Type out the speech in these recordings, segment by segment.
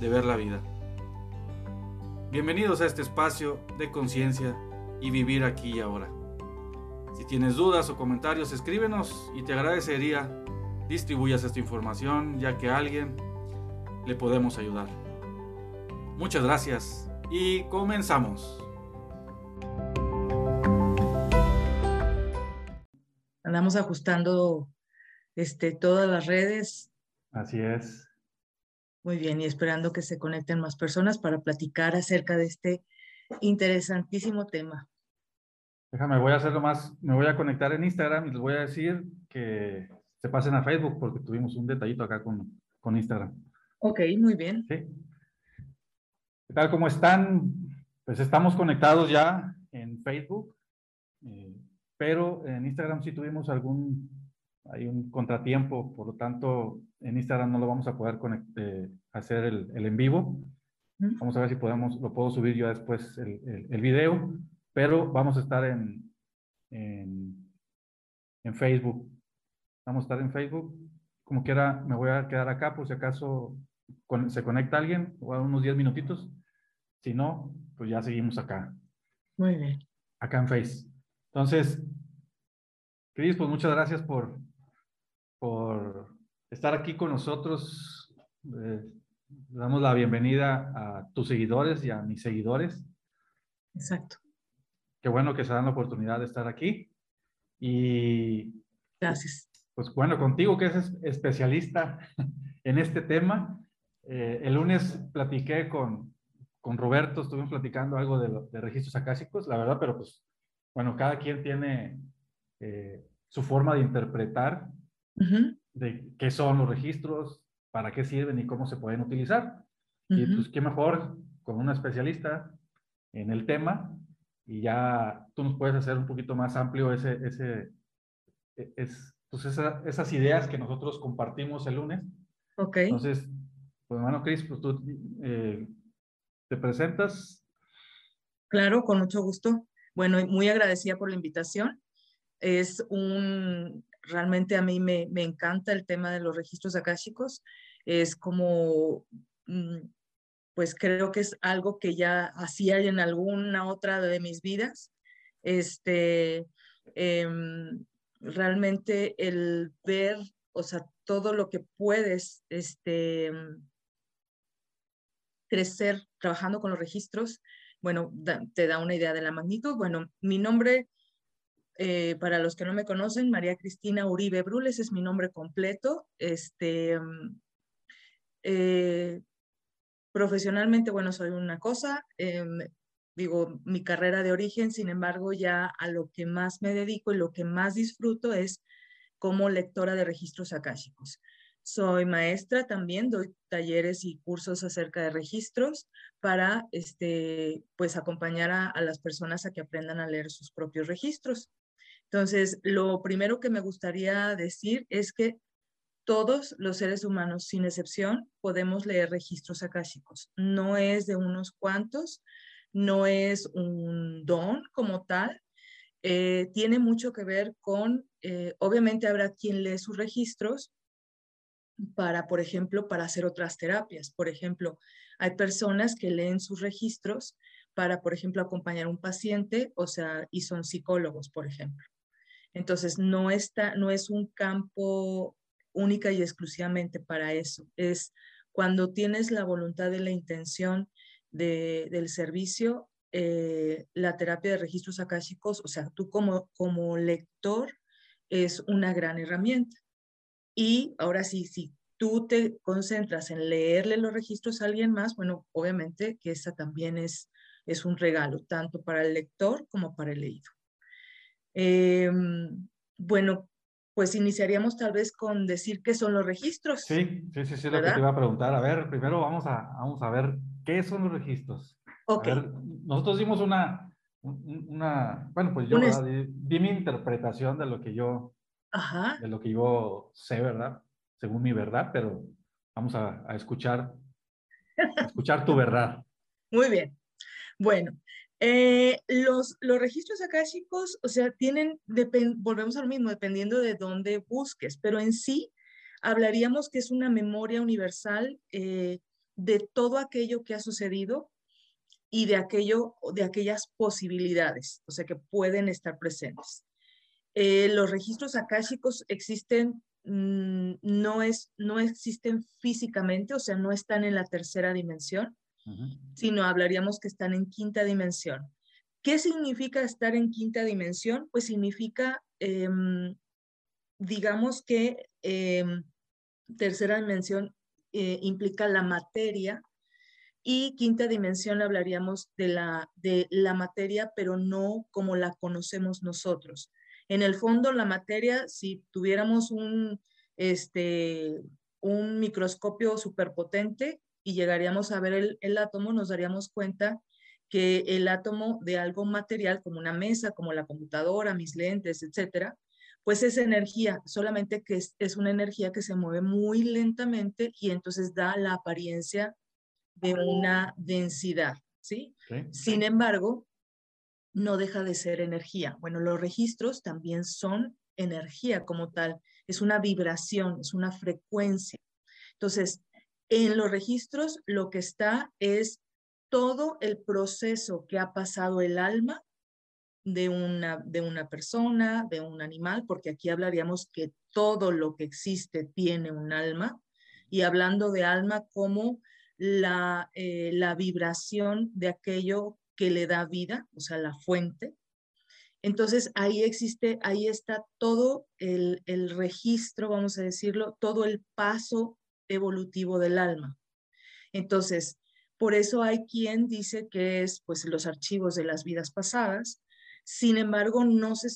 de ver la vida. Bienvenidos a este espacio de conciencia y vivir aquí y ahora. Si tienes dudas o comentarios, escríbenos y te agradecería distribuyas esta información ya que a alguien le podemos ayudar. Muchas gracias y comenzamos. Andamos ajustando este, todas las redes. Así es. Muy bien, y esperando que se conecten más personas para platicar acerca de este interesantísimo tema. Déjame, voy a hacerlo más, me voy a conectar en Instagram y les voy a decir que se pasen a Facebook porque tuvimos un detallito acá con, con Instagram. Ok, muy bien. Sí. ¿Qué tal? ¿Cómo están? Pues estamos conectados ya en Facebook, eh, pero en Instagram sí tuvimos algún, hay un contratiempo, por lo tanto en Instagram no lo vamos a poder eh, hacer el, el, en vivo. Vamos a ver si podemos, lo puedo subir yo después el, el, el video, pero vamos a estar en, en, en, Facebook. Vamos a estar en Facebook. Como quiera, me voy a quedar acá por si acaso se conecta alguien o a unos 10 minutitos. Si no, pues ya seguimos acá. Muy bien. Acá en Face. Entonces, Cris, pues muchas gracias por, por estar aquí con nosotros. Eh, damos la bienvenida a tus seguidores y a mis seguidores. Exacto. Qué bueno que se dan la oportunidad de estar aquí. Y. Gracias. Pues bueno, contigo que eres especialista en este tema. Eh, el lunes platiqué con, con Roberto, estuvimos platicando algo de, de registros acásicos, la verdad, pero pues, bueno, cada quien tiene eh, su forma de interpretar uh -huh de qué son los registros, para qué sirven y cómo se pueden utilizar. Uh -huh. Y pues qué mejor con una especialista en el tema y ya tú nos puedes hacer un poquito más amplio ese, ese, es, pues esa, esas ideas que nosotros compartimos el lunes. Ok. Entonces, pues hermano Cris, pues tú eh, te presentas. Claro, con mucho gusto. Bueno, muy agradecida por la invitación. Es un realmente a mí me, me, encanta el tema de los registros akáshicos. Es como, pues creo que es algo que ya hacía en alguna otra de mis vidas. Este, eh, realmente el ver, o sea, todo lo que puedes este, crecer trabajando con los registros, bueno, te da una idea de la magnitud. Bueno, mi nombre eh, para los que no me conocen, María Cristina Uribe Brules es mi nombre completo. Este, eh, profesionalmente, bueno, soy una cosa, eh, digo, mi carrera de origen, sin embargo, ya a lo que más me dedico y lo que más disfruto es como lectora de registros akáshicos. Soy maestra también, doy talleres y cursos acerca de registros para este, pues, acompañar a, a las personas a que aprendan a leer sus propios registros. Entonces, lo primero que me gustaría decir es que todos los seres humanos, sin excepción, podemos leer registros akáshicos. No es de unos cuantos, no es un don como tal. Eh, tiene mucho que ver con, eh, obviamente habrá quien lee sus registros para, por ejemplo, para hacer otras terapias. Por ejemplo, hay personas que leen sus registros para, por ejemplo, acompañar a un paciente, o sea, y son psicólogos, por ejemplo. Entonces, no, está, no es un campo única y exclusivamente para eso. Es cuando tienes la voluntad de la intención del servicio, eh, la terapia de registros akáshicos, o sea, tú como, como lector, es una gran herramienta. Y ahora sí, si tú te concentras en leerle los registros a alguien más, bueno, obviamente que esa también es, es un regalo, tanto para el lector como para el leído. Em, bueno, pues iniciaríamos tal vez con decir qué son los registros. Sí, sí, sí, sí, lo que te iba a preguntar. A ver, primero vamos a, vamos a ver qué son los registros. Ok. nosotros dimos una, una, bueno, pues yo di, mi interpretación de lo que yo, Ajá. de lo que yo sé, ¿verdad? Según mi verdad, pero vamos a, a escuchar, a escuchar tu verdad. Muy bien. Bueno, eh, los, los registros akáshicos, o sea, tienen, volvemos a lo mismo, dependiendo de dónde busques, pero en sí hablaríamos que es una memoria universal eh, de todo aquello que ha sucedido y de, aquello, de aquellas posibilidades, o sea, que pueden estar presentes. Eh, los registros akáshicos existen, mm, no, es, no existen físicamente, o sea, no están en la tercera dimensión, sino hablaríamos que están en quinta dimensión. ¿Qué significa estar en quinta dimensión? Pues significa, em, digamos que em, tercera dimensión eh, implica la materia y quinta dimensión hablaríamos de la, de la materia, pero no como la conocemos nosotros. En el fondo, la materia, si tuviéramos un, este, un microscopio superpotente, y llegaríamos a ver el, átomo, nos daríamos cuenta que el átomo de algo material, como una mesa, como la computadora, mis lentes, etcétera, pues es energía, solamente que es, una energía que se mueve muy lentamente y entonces da la apariencia de una densidad, ¿sí? Sin embargo, no deja de ser energía. Bueno, los registros también son energía como tal, es una vibración, es una frecuencia. Entonces, en los registros lo que está es todo el proceso que ha pasado el alma de una, de una persona, de un animal, porque aquí hablaríamos que todo lo que existe tiene un alma, y hablando de alma como la, eh, la vibración de aquello que le da vida, o sea, la fuente. Entonces ahí existe, ahí está todo el, el registro, vamos a decirlo, todo el paso evolutivo del alma. Entonces, por eso hay quien dice que es pues los archivos de las vidas pasadas. Sin embargo, no se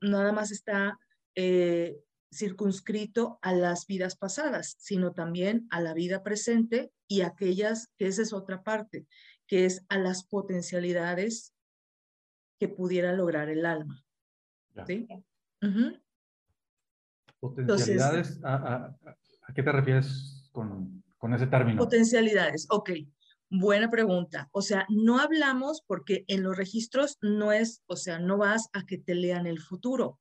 nada más está eh, circunscrito a las vidas pasadas, sino también a la vida presente y aquellas, que esa es otra parte, que es a las potencialidades que pudiera lograr el alma. ¿Sí? Potencialidades, a, ¿A qué te refieres con, con ese término? Potencialidades, ok. Buena pregunta. O sea, no hablamos porque en los registros no es, o sea, no vas a que te lean el futuro.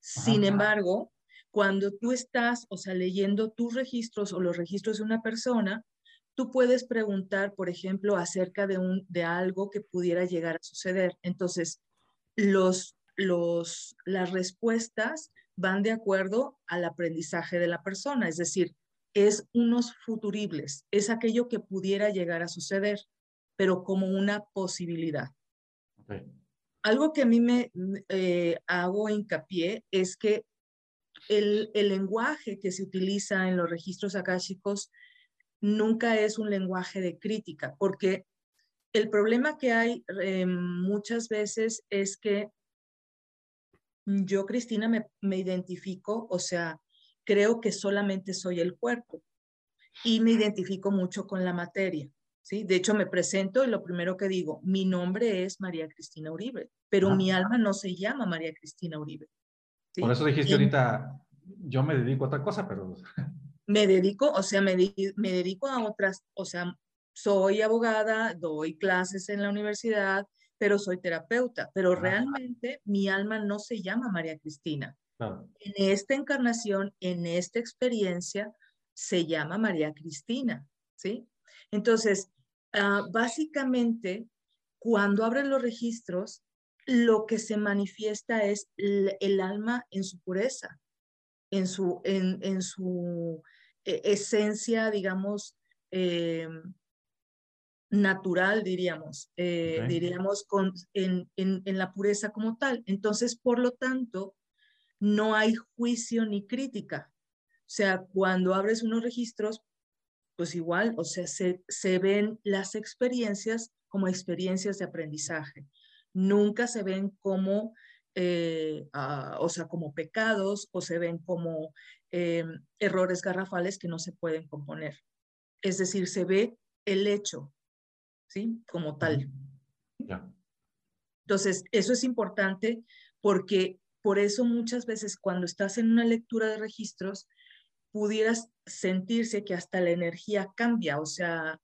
Sin embargo, cuando tú estás, o sea, leyendo tus registros o los registros de una persona, tú puedes preguntar, por ejemplo, acerca de, un, de algo que pudiera llegar a suceder. Entonces, los, los, las respuestas van de acuerdo al aprendizaje de la persona, es decir, es unos futuribles, es aquello que pudiera llegar a suceder, pero como una posibilidad. Algo que a mí me eh, hago hincapié es que el, el, lenguaje que se utiliza en los registros akáshicos nunca es un lenguaje de crítica, porque el problema que hay eh, muchas veces es que yo, Cristina, me, me identifico, o sea, creo que solamente soy el cuerpo y me identifico mucho con la materia. ¿sí? De hecho, me presento y lo primero que digo, mi nombre es María Cristina Uribe, pero mi alma no se llama María Cristina Uribe. Por eso dijiste ahorita, yo me dedico a otra cosa, pero... Me dedico, o sea, me, me dedico a otras, o sea, soy abogada, doy clases en la universidad, pero soy terapeuta, pero realmente mi alma no se llama María Cristina. En esta encarnación, en esta experiencia, se llama María Cristina, ¿sí? Entonces, ah, básicamente, cuando abren los registros, lo que se manifiesta es el, alma en su pureza, en su, en, su e, esencia, digamos, eh, natural, diríamos, eh, diríamos, con, en, en, en, la pureza como tal. Entonces, por lo tanto, no hay juicio ni crítica. O sea, cuando abres unos registros, pues igual, o sea, se, se ven las experiencias como experiencias de aprendizaje. Nunca se ven como, eh, ah, o sea, como pecados o se ven como eh, errores garrafales que no se pueden componer. Es decir, se ve el hecho, ¿sí? Como tal. Entonces, eso es importante porque por eso muchas veces cuando estás en una lectura de registros, pudieras sentirse que hasta la energía cambia, o sea,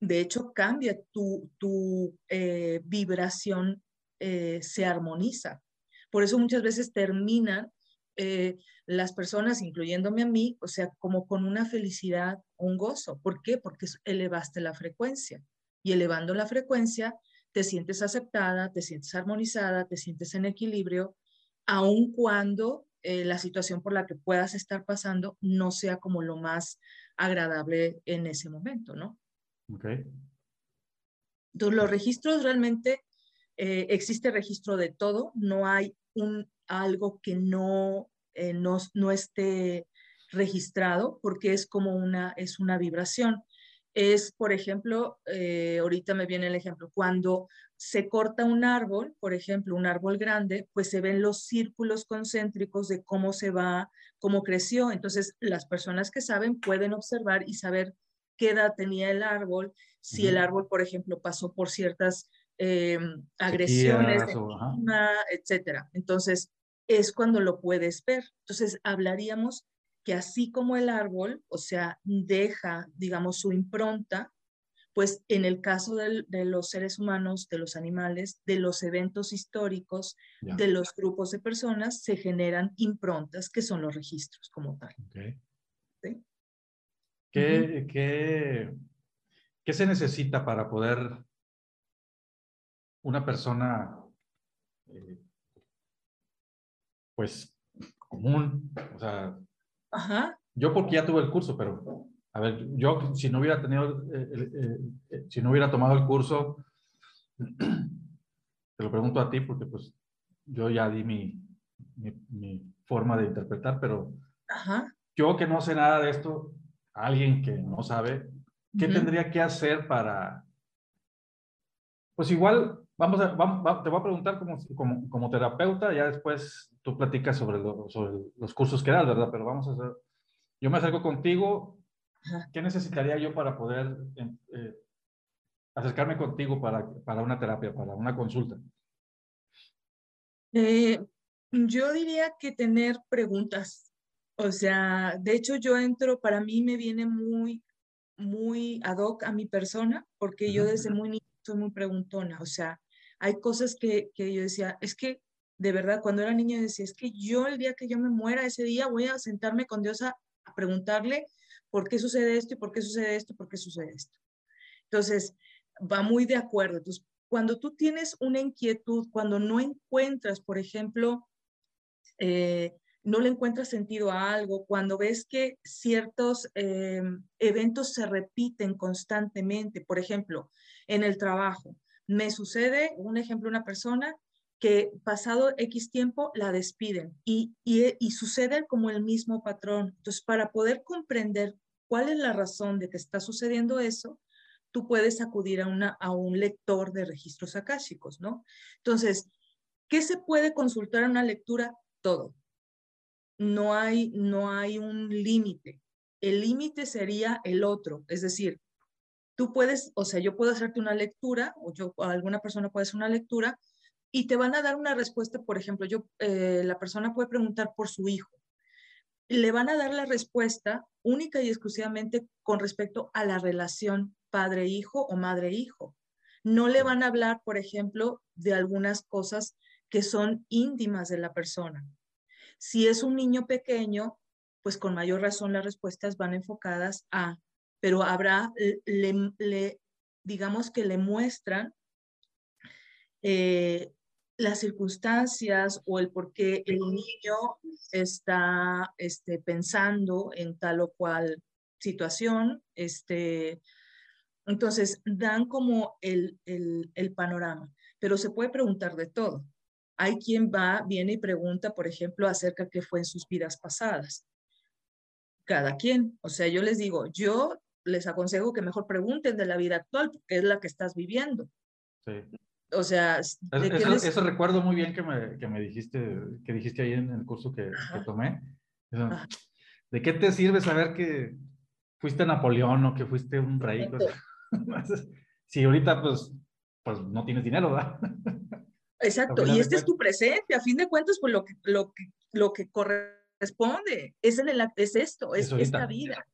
de hecho cambia tu, tu eh, vibración, eh, se armoniza. Por eso muchas veces terminan eh, las personas, incluyéndome a mí, o sea, como con una felicidad, un gozo. ¿Por qué? Porque elevaste la frecuencia y elevando la frecuencia, te sientes aceptada, te sientes armonizada, te sientes en equilibrio, aun cuando eh, la situación por la que puedas estar pasando no sea como lo más agradable en ese momento, ¿no? Ok. Entonces, los registros realmente, eh, existe registro de todo, no hay un, algo que no, eh, no, no esté registrado porque es como una, es una vibración es, por ejemplo, eh, ahorita me viene el ejemplo, cuando se corta un árbol, por ejemplo, un árbol grande, pues se ven los círculos concéntricos de cómo se va, cómo creció. Entonces, las personas que saben pueden observar y saber qué edad tenía el árbol, si el árbol, por ejemplo, pasó por ciertas eh, agresiones, etcétera. Entonces, es cuando lo puedes ver. Entonces, hablaríamos que así como el árbol, o sea, deja, digamos, su impronta, pues en el caso de los seres humanos, de los animales, de los eventos históricos, de los grupos de personas, se generan improntas que son los registros como tal. ¿Sí? ¿Qué, qué, qué se necesita para poder una persona, eh, pues, común, o sea, yo porque ya tuve el curso, pero a ver, yo si no hubiera tenido, eh, eh, eh, si no hubiera tomado el curso, te lo pregunto a ti porque pues yo ya di mi, mi, forma de interpretar, pero yo que no sé nada de esto, alguien que no sabe, ¿qué tendría que hacer para, pues igual, vamos a, vamos, te voy a preguntar como, como, como terapeuta, ya después tú platicas sobre, sobre los cursos que das, ¿verdad? Pero vamos a hacer, yo me acerco contigo, ¿qué necesitaría yo para poder eh, acercarme contigo para, para una terapia, para una consulta? Eh, yo diría que tener preguntas. O sea, de hecho yo entro, para mí me viene muy, muy ad hoc a mi persona, porque yo desde muy niño soy muy preguntona. O sea, hay cosas que, que yo decía, es que de verdad, cuando era niño decía, es que yo el día que yo me muera, ese día voy a sentarme con Dios a, preguntarle por qué sucede esto y por qué sucede esto, por qué sucede esto. Entonces, va muy de acuerdo. Entonces, cuando tú tienes una inquietud, cuando no encuentras, por ejemplo, eh, no le encuentras sentido a algo, cuando ves que ciertos eh, eventos se repiten constantemente, por ejemplo, en el trabajo, me sucede, un ejemplo, una persona que pasado X tiempo la despiden y, y, sucede como el mismo patrón. Entonces, para poder comprender cuál es la razón de que está sucediendo eso, tú puedes acudir a, una, a un lector de registros akáshicos, ¿no? Entonces, ¿qué se puede consultar en una lectura? Todo. No hay, no hay un límite. El límite sería el otro, es decir, tú puedes, o sea, yo puedo hacerte una lectura, o yo, alguna persona puede hacer una lectura, y te van a dar una respuesta, por ejemplo, yo, eh, la persona puede preguntar por su hijo. Le van a dar la respuesta única y exclusivamente con respecto a la relación padre-hijo o madre-hijo. No le van a hablar, por ejemplo, de algunas cosas que son íntimas de la persona. Si es un niño pequeño, pues con mayor razón las respuestas van enfocadas a, pero habrá, le, digamos que le muestran eh, las circunstancias o el por qué el niño está este, pensando en tal o cual situación. Este, entonces, dan como el, el, panorama, pero se puede preguntar de todo. Hay quien va, viene y pregunta, por ejemplo, acerca qué fue en sus vidas pasadas. Cada quien. O sea, yo les digo, yo les aconsejo que mejor pregunten de la vida actual, porque es la que estás viviendo. Sí. O sea, eso, recuerdo muy bien que me, que me, dijiste, que dijiste ahí en el curso que, que tomé. ¿De qué te sirve saber que fuiste Napoleón o que fuiste un rey? si ahorita pues, pues no tienes dinero, ¿verdad? Exacto, y este es tu presente, a fin de cuentas, pues lo que, lo que, lo que corresponde es, el, es esto, es, esta vida.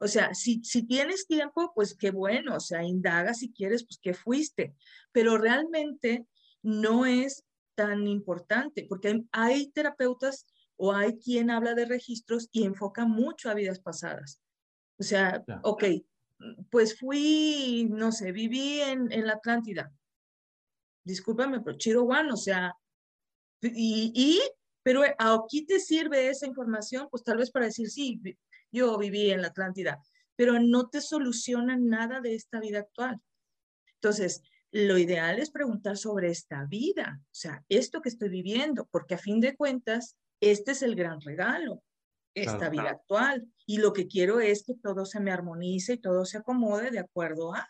O sea, si, si tienes tiempo, pues qué bueno, o sea, indaga si quieres, pues qué fuiste, pero realmente no es tan importante, porque hay, terapeutas o hay quien habla de registros y enfoca mucho a vidas pasadas. O sea, ok, pues fui, no sé, viví en, en la Atlántida. Discúlpame, pero Chiro One, o sea, y, y, pero aquí te sirve esa información, pues tal vez para decir, sí, yo viví en la Atlántida, pero no te soluciona nada de esta vida actual. Entonces, lo ideal es preguntar sobre esta vida, o sea, esto que estoy viviendo, porque a fin de cuentas, este es el gran regalo, esta vida actual. Y lo que quiero es que todo se me armonice y todo se acomode de acuerdo a.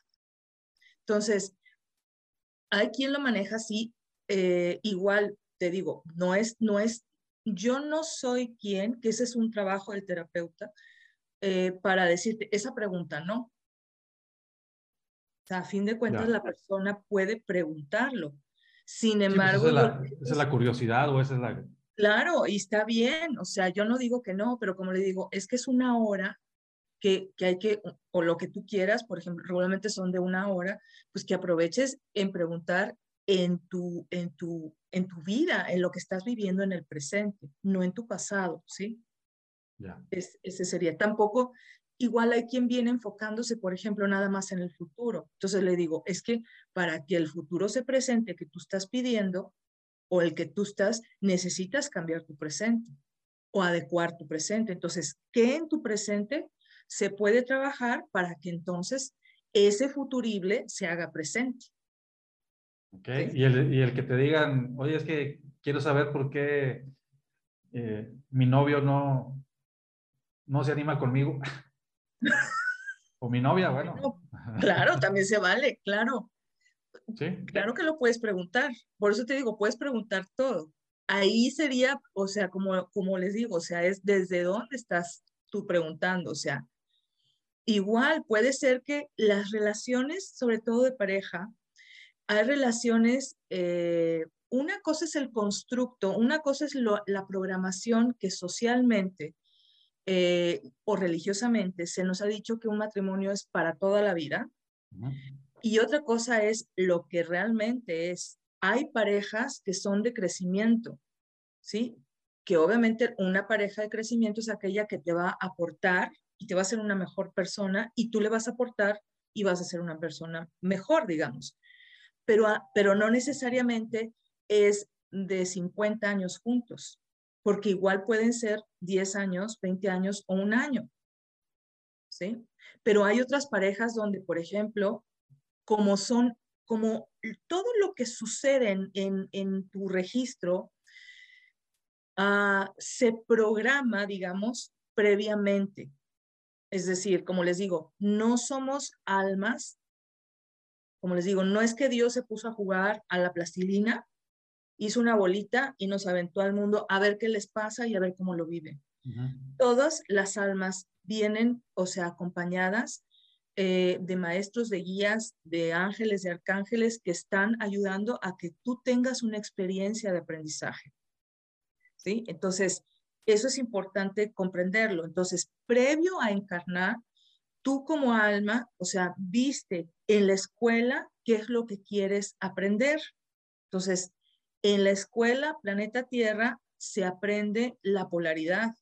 Entonces, hay quien lo maneja así, eh, igual te digo, no es, no es, yo no soy quien, que ese es un trabajo del terapeuta, eh, para decirte esa pregunta, ¿no? O sea, a fin de cuentas la persona puede preguntarlo. Sin pues, embargo... esa, es la, curiosidad o esa es la... Claro, y está bien, o sea, yo no digo que no, pero como le digo, es que es una hora que, que, hay que, o lo que tú quieras, por ejemplo, regularmente son de una hora, pues que aproveches en preguntar en tu, en tu, en tu vida, en lo que estás viviendo en el presente, no en tu pasado, ¿sí? Ese sería. Tampoco, igual hay quien viene enfocándose, por ejemplo, nada más en el futuro. Entonces le digo, es que para que el futuro se presente que tú estás pidiendo o el que tú estás, necesitas cambiar tu presente o adecuar tu presente. Entonces, ¿qué en tu presente se puede trabajar para que entonces ese futurible se haga presente? Ok, y, el, y el que te digan, oye, es que quiero saber por qué eh, mi novio no, no se anima conmigo. o mi novia, bueno. Claro, también se vale, claro. Sí. Claro que lo puedes preguntar. Por eso te digo, puedes preguntar todo. Ahí sería, o sea, como, como les digo, o sea, es desde dónde estás tú preguntando, o sea, igual puede ser que las relaciones, sobre todo de pareja, hay relaciones, eh, una cosa es el constructo, una cosa es la programación que socialmente eh, o religiosamente se nos ha dicho que un matrimonio es para toda la vida. Y otra cosa es lo que realmente es. Hay parejas que son de crecimiento, ¿sí? Que obviamente una pareja de crecimiento es aquella que te va a aportar y te va a hacer una mejor persona y tú le vas a aportar y vas a ser una persona mejor, digamos. Pero, pero no necesariamente es de 50 años juntos porque igual pueden ser 10 años, 20 años o un año. ¿Sí? Pero hay otras parejas donde, por ejemplo, como son, como todo lo que sucede en, en, tu registro ah, se programa, digamos, previamente. Es decir, como les digo, no somos almas, como les digo, no es que Dios se puso a jugar a la plastilina hizo una bolita y nos aventó al mundo a ver qué les pasa y a ver cómo lo viven. Todas las almas vienen, o sea, acompañadas eh, de maestros, de guías, de ángeles, de arcángeles que están ayudando a que tú tengas una experiencia de aprendizaje. ¿Sí? Entonces, eso es importante comprenderlo. Entonces, previo a encarnar, tú como alma, o sea, viste en la escuela qué es lo que quieres aprender. Entonces, en la escuela Planeta Tierra se aprende la polaridad,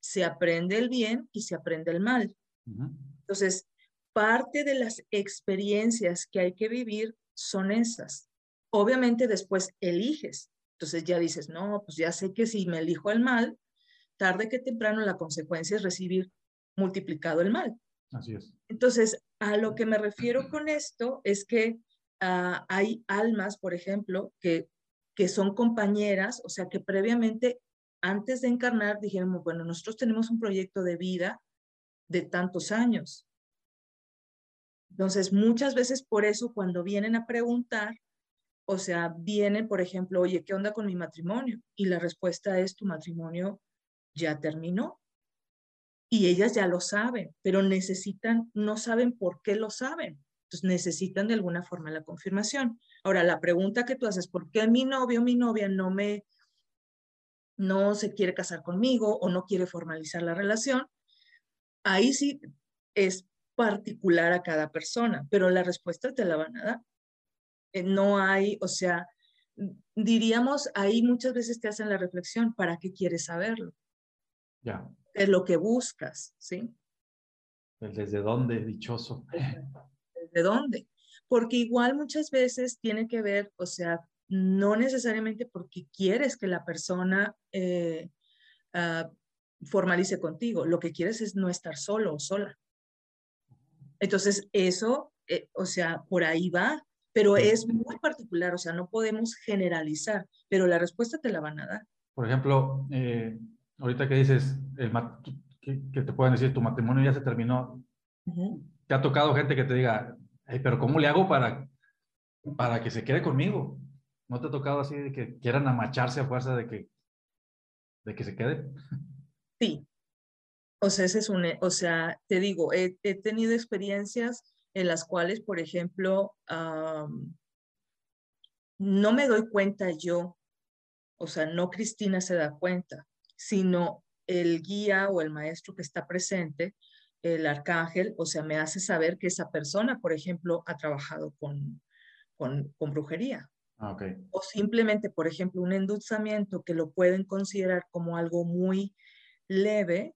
se aprende el bien y se aprende el mal. Entonces, parte de las experiencias que hay que vivir son esas. obviamente después eliges. Entonces ya dices, no, pues ya sé que si me elijo el mal, tarde que temprano la consecuencia es recibir multiplicado el mal. Así es. Entonces, a lo que me refiero con esto es que ah, hay almas, por ejemplo, que, que son compañeras, o sea, que previamente, antes de encarnar, dijeron, bueno, nosotros tenemos un proyecto de vida de tantos años. Entonces, muchas veces por eso cuando vienen a preguntar, o sea, vienen, por ejemplo, oye, ¿qué onda con mi matrimonio? Y la respuesta es, tu matrimonio ya terminó. Y ellas ya lo saben, pero necesitan, no saben por qué lo saben. Entonces necesitan de alguna forma la confirmación. Ahora, la pregunta que tú haces, ¿por qué mi novio o mi novia no me, no se quiere casar conmigo o no quiere formalizar la relación? Ahí sí es particular a cada persona, pero la respuesta te la van a dar. Eh, no hay, o sea, diríamos, ahí muchas veces te hacen la reflexión, ¿para qué quieres saberlo? Ya. Es lo que buscas, ¿sí? El desde dónde, dichoso. ¿Desde dónde? Porque igual muchas veces tiene que ver, o sea, no necesariamente porque quieres que la persona eh, ah, formalice contigo, lo que quieres es no estar solo o sola. Entonces, eso, eh, o sea, por ahí va, pero es muy particular, o sea, no podemos generalizar, pero la respuesta te la van a dar. Por ejemplo, eh, ahorita que dices el que, te pueden decir tu matrimonio ya se terminó, te ha tocado gente que te diga, pero ¿cómo le hago para, para que se quede conmigo? ¿No te ha tocado así de que quieran amacharse a fuerza de que, de que se quede? Sí, o sea, ese es un, o sea, te digo, he, tenido experiencias en las cuales, por ejemplo, no me doy cuenta yo, o sea, no Cristina se da cuenta, sino el guía o el maestro que está presente, el arcángel, o sea, me hace saber que esa persona, por ejemplo, ha trabajado con, con, brujería. Ah, o simplemente, por ejemplo, un endulzamiento que lo pueden considerar como algo muy leve,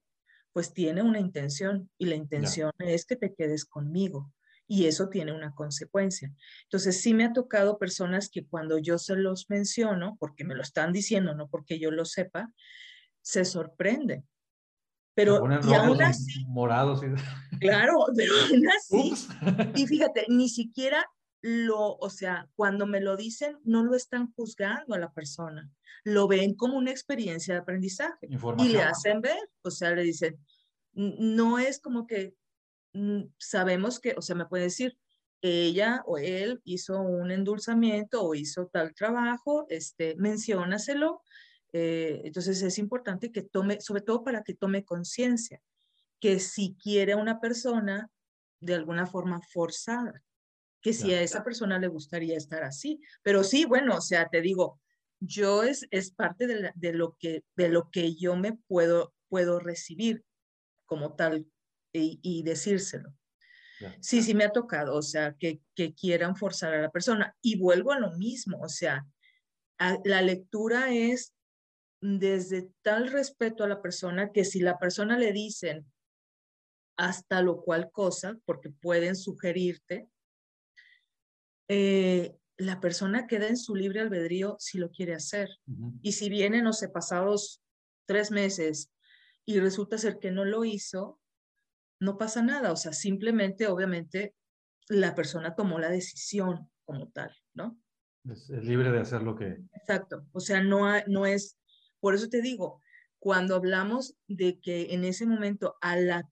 pues tiene una intención y la intención es que te quedes conmigo y eso tiene una consecuencia. Entonces, sí me ha tocado personas que cuando yo se los menciono, porque me lo están diciendo, no porque yo lo sepa, se sorprenden. Pero y aún así, morados. Claro, pero aún así, y fíjate, ni siquiera lo, o sea, cuando me lo dicen, no lo están juzgando a la persona, lo ven como una experiencia de aprendizaje y le hacen ver, o sea, le dicen, no es como que mm, sabemos que, o sea, me puede decir, ella o él hizo un endulzamiento o hizo tal trabajo, este, menciónaselo. Eh, entonces es importante que tome, sobre todo para que tome conciencia, que si quiere a una persona de alguna forma forzada, que si a esa persona le gustaría estar así. Pero sí, bueno, o sea, te digo, yo es, es parte de, lo que, de lo que yo me puedo, puedo recibir como tal y, decírselo. Sí, sí me ha tocado, o sea, que, que, quieran forzar a la persona. Y vuelvo a lo mismo, o sea, la lectura es desde tal respeto a la persona que si la persona le dicen hasta lo cual cosa, porque pueden sugerirte, eh, la persona queda en su libre albedrío si lo quiere hacer. Y si vienen, no sé, pasados tres meses y resulta ser que no lo hizo, no pasa nada. O sea, simplemente, obviamente, la persona tomó la decisión como tal, ¿no? Es, libre de hacer lo que... Exacto. O sea, no, no es... Por eso te digo, cuando hablamos de que en ese momento a la,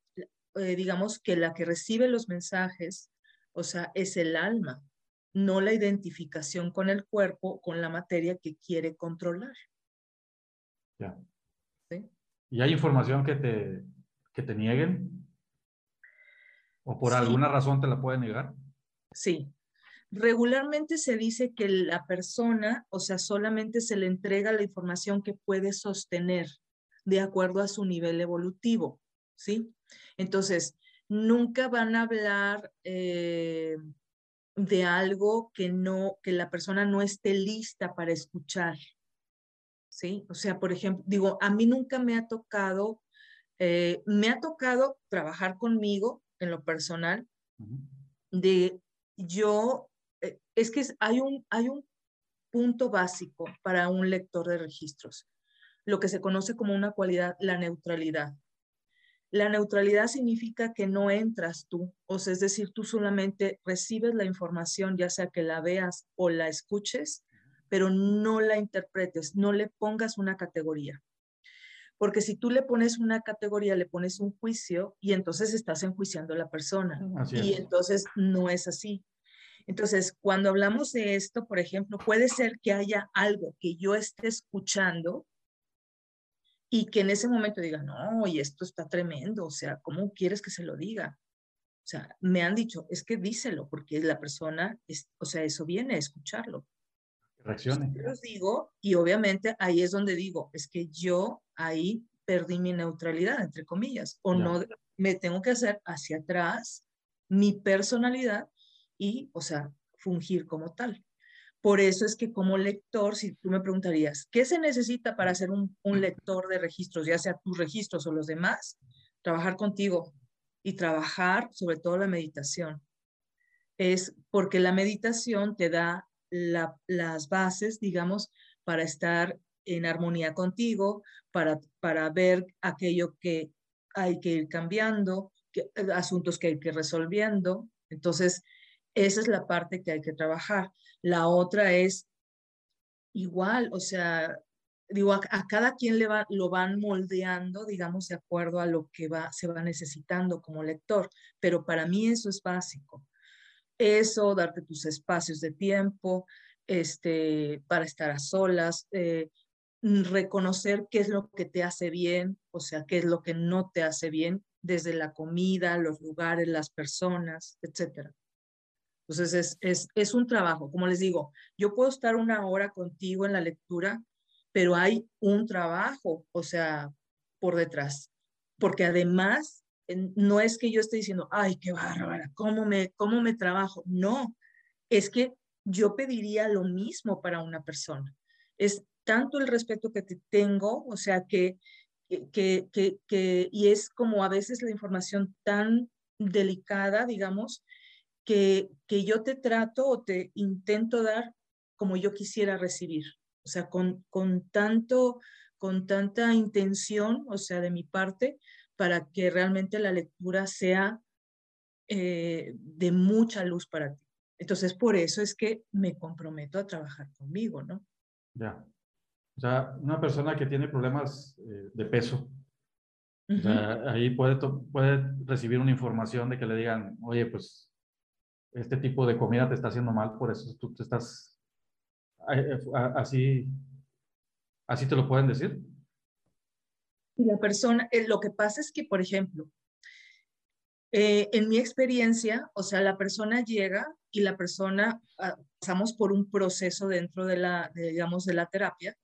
eh, digamos que la que recibe los mensajes, o sea, es el alma, no la identificación con el cuerpo, con la materia que quiere controlar. Ya. ¿Sí? ¿Y hay información que te, que te nieguen? ¿O por alguna razón te la pueden negar? Sí. Regularmente se dice que la persona, o sea, solamente se le entrega la información que puede sostener de acuerdo a su nivel evolutivo, ¿sí? Entonces, nunca van a hablar eh, de algo que no, que la persona no esté lista para escuchar, ¿sí? O sea, por ejemplo, digo, a mí nunca me ha tocado, eh, me ha tocado trabajar conmigo en lo personal, de yo, es que hay un, hay un punto básico para un lector de registros, lo que se conoce como una cualidad, la neutralidad. La neutralidad significa que no entras tú, o sea, es decir, tú solamente recibes la información, ya sea que la veas o la escuches, pero no la interpretes, no le pongas una categoría. Porque si tú le pones una categoría, le pones un juicio y entonces estás enjuiciando a la persona. y entonces no es así. Entonces, cuando hablamos de esto, por ejemplo, puede ser que haya algo que yo esté escuchando y que en ese momento diga, no, y esto está tremendo, o sea, ¿cómo quieres que se lo diga? O sea, me han dicho, es que díselo, porque la persona, es, o sea, eso viene a escucharlo. Reaccione. Yo los digo, y obviamente ahí es donde digo, es que yo ahí perdí mi neutralidad, entre comillas, o no, me tengo que hacer hacia atrás mi personalidad y, o sea, fungir como tal. Por eso es que como lector, si tú me preguntarías, ¿qué se necesita para ser un, lector de registros, ya sea tus registros o los demás? Trabajar contigo y trabajar sobre todo la meditación. Es porque la meditación te da las bases, digamos, para estar en armonía contigo, para, para ver aquello que hay que ir cambiando, que, asuntos que hay que ir resolviendo. Entonces, esa es la parte que hay que trabajar. La otra es igual, o sea, digo, a, cada quien le va, lo van moldeando, digamos, de acuerdo a lo que va, se va necesitando como lector, pero para mí eso es básico. Eso, darte tus espacios de tiempo, este, para estar a solas, eh, reconocer qué es lo que te hace bien, o sea, qué es lo que no te hace bien, desde la comida, los lugares, las personas, etcétera. Entonces, es, es, un trabajo. Como les digo, yo puedo estar una hora contigo en la lectura, pero hay un trabajo, o sea, por detrás. Porque además, no es que yo esté diciendo, ay, qué bárbara, ¿cómo me, cómo me trabajo? No, es que yo pediría lo mismo para una persona. Es tanto el respeto que te tengo, o sea, que, que, que, que y es como a veces la información tan delicada, digamos, que, que yo te trato o te intento dar como yo quisiera recibir. O sea, con, con, tanto, con tanta intención, o sea, de mi parte, para que realmente la lectura sea eh, de mucha luz para ti. Entonces, por eso es que me comprometo a trabajar conmigo, ¿no? Ya. O sea, una persona que tiene problemas eh, de peso, o sea, ahí puede, puede recibir una información de que le digan, oye, pues este tipo de comida te está haciendo mal, por eso tú te estás eh, así, así te lo pueden decir. Y la persona, eh, lo que pasa es que, por ejemplo, eh, en mi experiencia, o sea, la persona llega y la persona, ah, pasamos por un proceso dentro de la, digamos, de la terapia,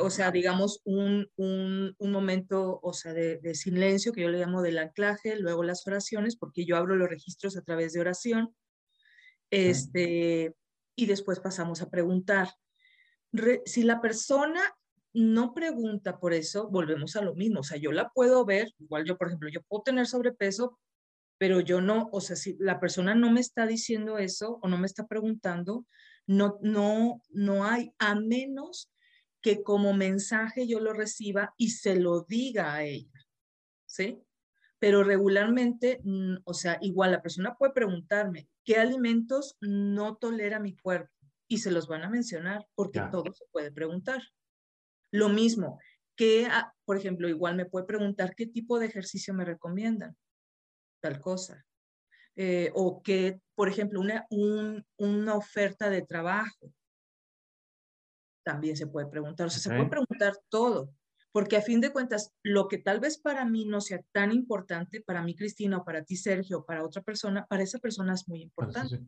o sea, digamos, un, un, un, momento, o sea, de, de, silencio, que yo le llamo del anclaje, luego las oraciones, porque yo abro los registros a través de oración, este, y después pasamos a preguntar. si la persona no pregunta por eso, volvemos a lo mismo. O sea, yo la puedo ver, igual yo, por ejemplo, yo puedo tener sobrepeso, pero yo no, o sea, si la persona no me está diciendo eso o no me está preguntando, no, no, no hay, a menos que como mensaje yo lo reciba y se lo diga a ella, ¿sí? Pero regularmente, mm, o sea, igual la persona puede preguntarme, ¿qué alimentos no tolera mi cuerpo? Y se los van a mencionar porque todo se puede preguntar. Lo mismo, que, por ejemplo, igual me puede preguntar qué tipo de ejercicio me recomiendan, tal cosa. Eh, o que, por ejemplo, una, una oferta de trabajo, también se puede preguntar. O sea, se puede preguntar todo, porque a fin de cuentas, lo que tal vez para mí no sea tan importante, para mí, Cristina, o para ti, Sergio, o para otra persona, para esa persona es muy importante.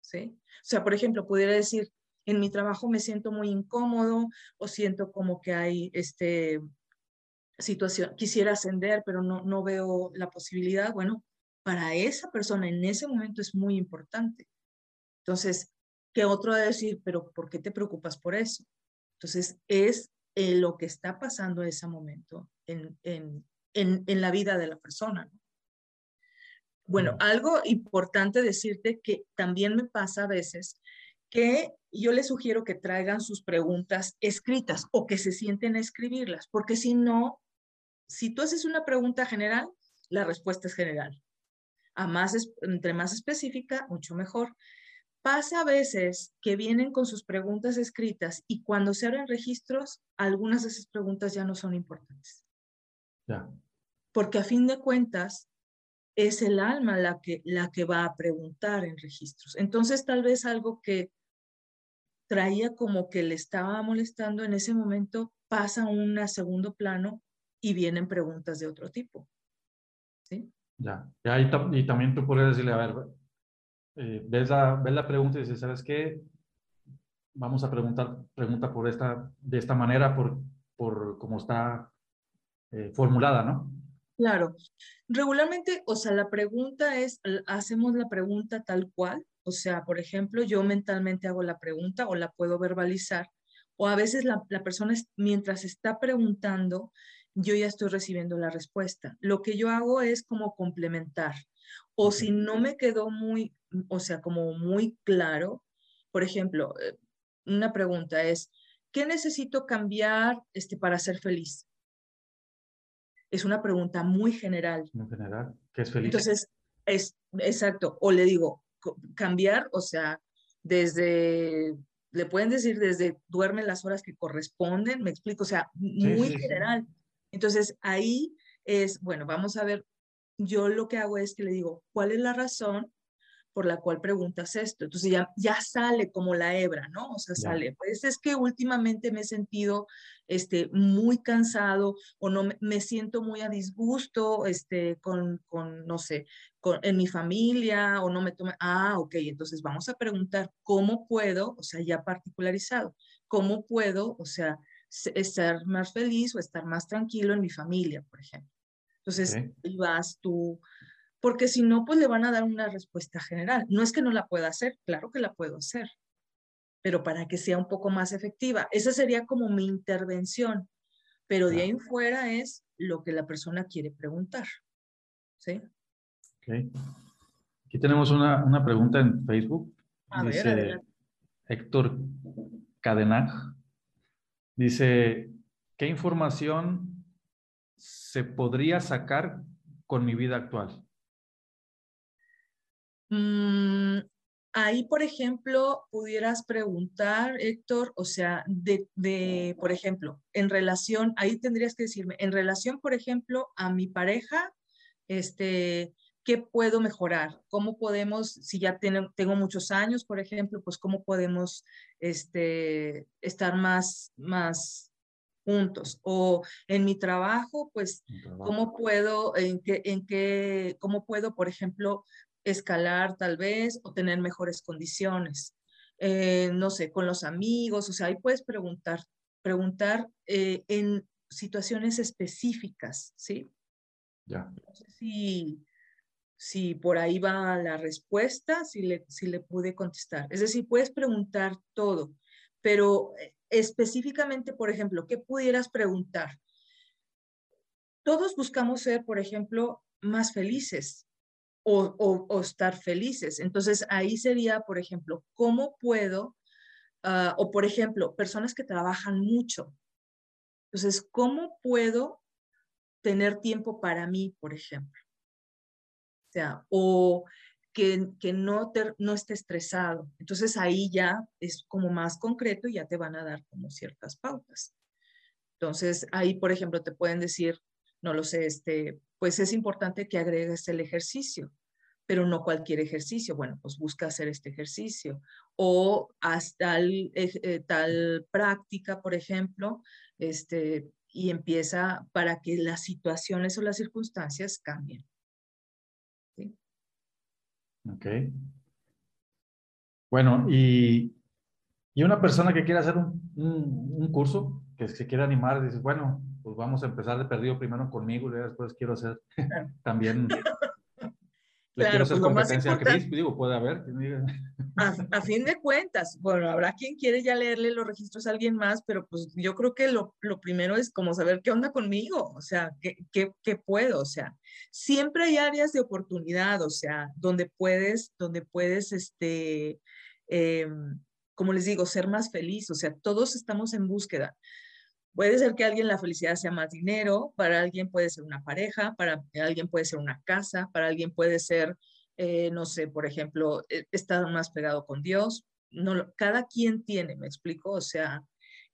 sí. O sea, por ejemplo, pudiera decir, en mi trabajo me siento muy incómodo o siento como que hay este situación, quisiera ascender, pero no, no veo la posibilidad. Bueno, para esa persona en ese momento es muy importante. Entonces, ¿qué otro va a decir, pero ¿por qué te preocupas por eso? Entonces, es en lo que está pasando en ese momento en, en, en, la vida de la persona. Bueno, algo importante decirte que también me pasa a veces que yo les sugiero que traigan sus preguntas escritas o que se sienten a escribirlas, porque si no, si tú haces una pregunta general, la respuesta es general. A más, entre más específica, mucho mejor. Pasa a veces que vienen con sus preguntas escritas y cuando se abren registros, algunas de esas preguntas ya no son importantes. Ya. Porque a fin de cuentas, es el alma la que, la que va a preguntar en registros. Entonces, tal vez algo que traía como que le estaba molestando en ese momento pasa a un segundo plano y vienen preguntas de otro tipo. ¿Sí? Ya, y, también tú puedes decirle, a ver, eh, ves, la, ves la pregunta y dices, ¿sabes qué? Vamos a preguntar, pregunta por esta, de esta manera, por, por cómo está eh, formulada, ¿no? Claro. Regularmente, o sea, la pregunta es, hacemos la pregunta tal cual, o sea, por ejemplo, yo mentalmente hago la pregunta o la puedo verbalizar, o a veces la, la persona mientras está preguntando, yo ya estoy recibiendo la respuesta. Lo que yo hago es como complementar. O si no me quedó muy, o sea, como muy claro, por ejemplo, eh, una pregunta es, ¿qué necesito cambiar este, para ser feliz? Es una pregunta muy general. Muy general, ¿qué es feliz? Entonces, es exacto. O le digo, cambiar, o sea, desde, le pueden decir desde duerme las horas que corresponden, me explico, o sea, muy general. Entonces ahí es, bueno, vamos a ver, yo lo que hago es que le digo, ¿cuál es la razón por la cual preguntas esto? Entonces ya, ya sale como la hebra, ¿no? O sea, sale, pues es que últimamente me he sentido este, muy cansado o no me, siento muy a disgusto este, con, con no sé, con, en mi familia o no me toma, ah, ok, entonces vamos a preguntar cómo puedo, o sea, ya particularizado, cómo puedo, o sea, estar más feliz o estar más tranquilo en mi familia, por ejemplo. Entonces, vas tú, porque si no, pues le van a dar una respuesta general. No es que no la pueda hacer, claro que la puedo hacer, pero para que sea un poco más efectiva. Esa sería como mi intervención, pero de ahí en fuera es lo que la persona quiere preguntar. ¿Sí? Ok. Aquí tenemos una, una pregunta en Facebook. A Dice Héctor Cadenaj. Dice, ¿qué información se podría sacar con mi vida actual? Mm, ahí, por ejemplo, pudieras preguntar, Héctor, o sea, de, de, por ejemplo, en relación, ahí tendrías que decirme, en relación, por ejemplo, a mi pareja, este, ¿qué puedo mejorar? ¿Cómo podemos, si ya tengo, tengo muchos años, por ejemplo, pues cómo podemos este, estar más, más juntos? O en mi trabajo, pues, ¿cómo puedo, en qué, en qué, cómo puedo, por ejemplo, escalar tal vez o tener mejores condiciones? Eh, no sé, con los amigos, o sea, ahí puedes preguntar, preguntar eh, en situaciones específicas, ¿sí? Ya. No sé si, si por ahí va la respuesta, si le, si le pude contestar. Es decir, puedes preguntar todo, pero eh, específicamente, por ejemplo, ¿qué pudieras preguntar? Todos buscamos ser, por ejemplo, más felices o, o, estar felices. Entonces, ahí sería, por ejemplo, ¿cómo puedo, ah, o por ejemplo, personas que trabajan mucho? Entonces, ¿cómo puedo tener tiempo para mí, por ejemplo? O sea, o que, que no, no esté estresado. Entonces ahí ya es como más concreto y ya te van a dar como ciertas pautas. Entonces ahí, por ejemplo, te pueden decir, no lo sé, este, pues es importante que agregues el ejercicio, pero no cualquier ejercicio. Bueno, pues busca hacer este ejercicio o haz tal, eh, tal práctica, por ejemplo, este, y empieza para que las situaciones o las circunstancias cambien. Ok. Bueno, y, y una persona que quiere hacer un, un, curso, que se quiere animar, dice, bueno, pues vamos a empezar de perdido primero conmigo y después quiero hacer también quiero hacer pues competencia a Cris, digo, puede haber. A, fin de cuentas, bueno, habrá quien quiere ya leerle los registros a alguien más, pero pues yo creo que lo, lo primero es como saber qué onda conmigo, o sea, qué, qué, qué, puedo, o sea, siempre hay áreas de oportunidad, o sea, donde puedes, donde puedes, este, em, como les digo, ser más feliz. O sea, todos estamos en búsqueda. Puede ser que alguien la felicidad sea más dinero, para alguien puede ser una pareja, para alguien puede ser una casa, para alguien puede ser, eh, no sé, por ejemplo, e, estar más pegado con Dios. No, cada quien tiene, me explico, o sea,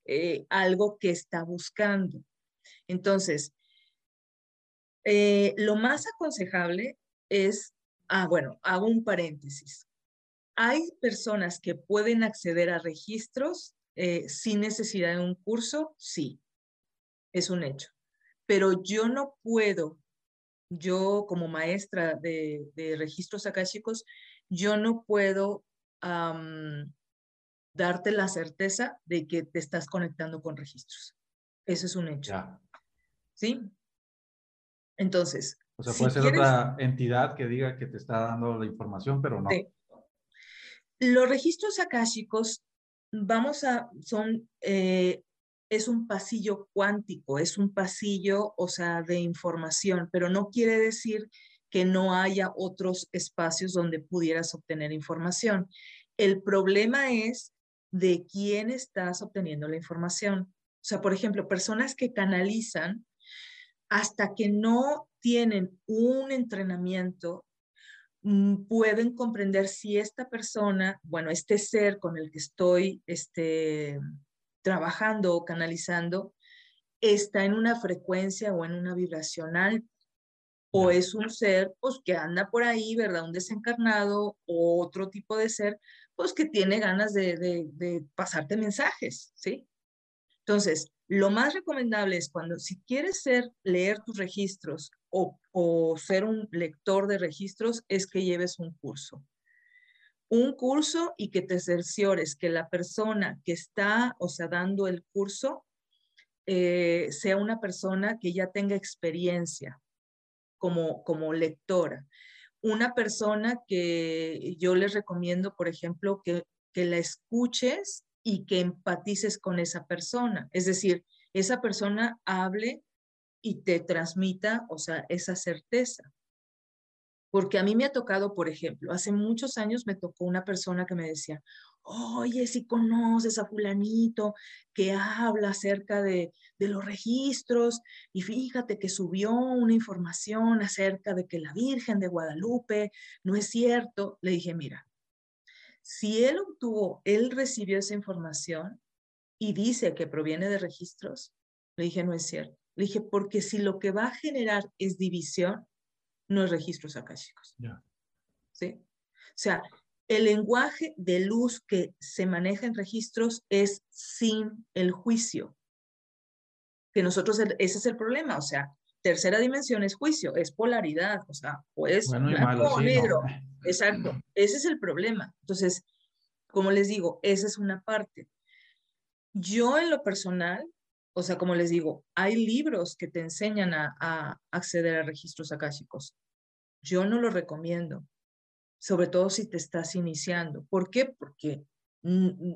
eh, algo que está buscando. Entonces, eh, lo más aconsejable es, ah, bueno, hago un paréntesis. Hay personas que pueden acceder a registros eh, sin necesidad de un curso, sí, es un hecho. Pero yo no puedo, yo como maestra de, registros akáshicos, yo no puedo darte la certeza de que te estás conectando con registros. Eso es un hecho. ¿Sí? Entonces. O sea, puede ser otra entidad que diga que te está dando la información, pero no. Los registros akáshicos vamos a, son, eh, es un pasillo cuántico, es un pasillo, o sea, de información, pero no quiere decir que no haya otros espacios donde pudieras obtener información. El problema es de quién estás obteniendo la información. O sea, por ejemplo, personas que canalizan hasta que no tienen un entrenamiento pueden comprender si esta persona, bueno, este ser con el que estoy este, trabajando o canalizando, está en una frecuencia o en una vibracional o es un ser pues que anda por ahí, ¿verdad? Un desencarnado o otro tipo de ser, pues que tiene ganas de, de, de pasarte mensajes, ¿sí? Entonces, lo más recomendable es cuando, si quieres ser, leer tus registros o, ser un lector de registros, es que lleves un curso. Un curso y que te cerciores que la persona que está, o sea, dando el curso, eh, sea una persona que ya tenga experiencia como, como lectora. Una persona que yo les recomiendo, por ejemplo, que, que la escuches y que empatices con esa persona. Es decir, esa persona hable y te transmita, o sea, esa certeza. Porque a mí me ha tocado, por ejemplo, hace muchos años me tocó una persona que me decía, oye, si conoces a fulanito que habla acerca de, de los registros y fíjate que subió una información acerca de que la Virgen de Guadalupe no es cierto. Le dije, mira, si él obtuvo, él recibió esa información y dice que proviene de registros, le dije, no es cierto. Le dije, porque si lo que va a generar es división, no es registros akáshicos. ¿Sí? O sea, el lenguaje de luz que se maneja en registros es sin el juicio. Que nosotros, ese es el problema. O sea, tercera dimensión es juicio, es polaridad. O sea, o es blanco o negro. Exacto, ese es el problema. Entonces, como les digo, esa es una parte. Yo en lo personal, o sea, como les digo, hay libros que te enseñan a, acceder a registros akáshicos. Yo no lo recomiendo, sobre todo si te estás iniciando. ¿Por qué? Porque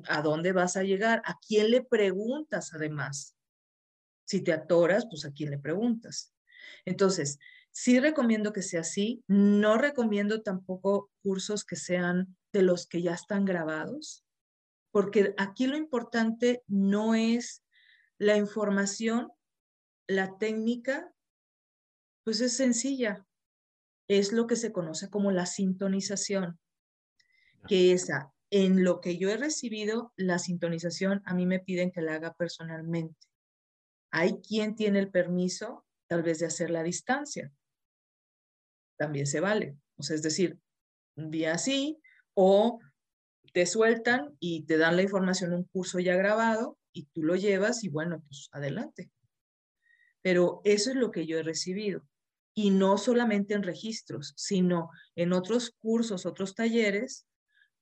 ¿a dónde vas a llegar? ¿A quién le preguntas además? Si te atoras, pues a quién le preguntas. Entonces, Sí recomiendo que sea así. No recomiendo tampoco cursos que sean de los que ya están grabados, porque aquí lo importante no es la información, la técnica, pues es sencilla. Es lo que se conoce como la sintonización, que esa, en lo que yo he recibido, la sintonización a mí me piden que la haga personalmente. Hay quien tiene el permiso tal vez de hacer la distancia, también se vale. O sea, es decir, un día así o te sueltan y te dan la información, un curso ya grabado y tú lo llevas y bueno, pues adelante. Pero eso es lo que yo he recibido. Y no solamente en registros, sino en otros cursos, otros talleres,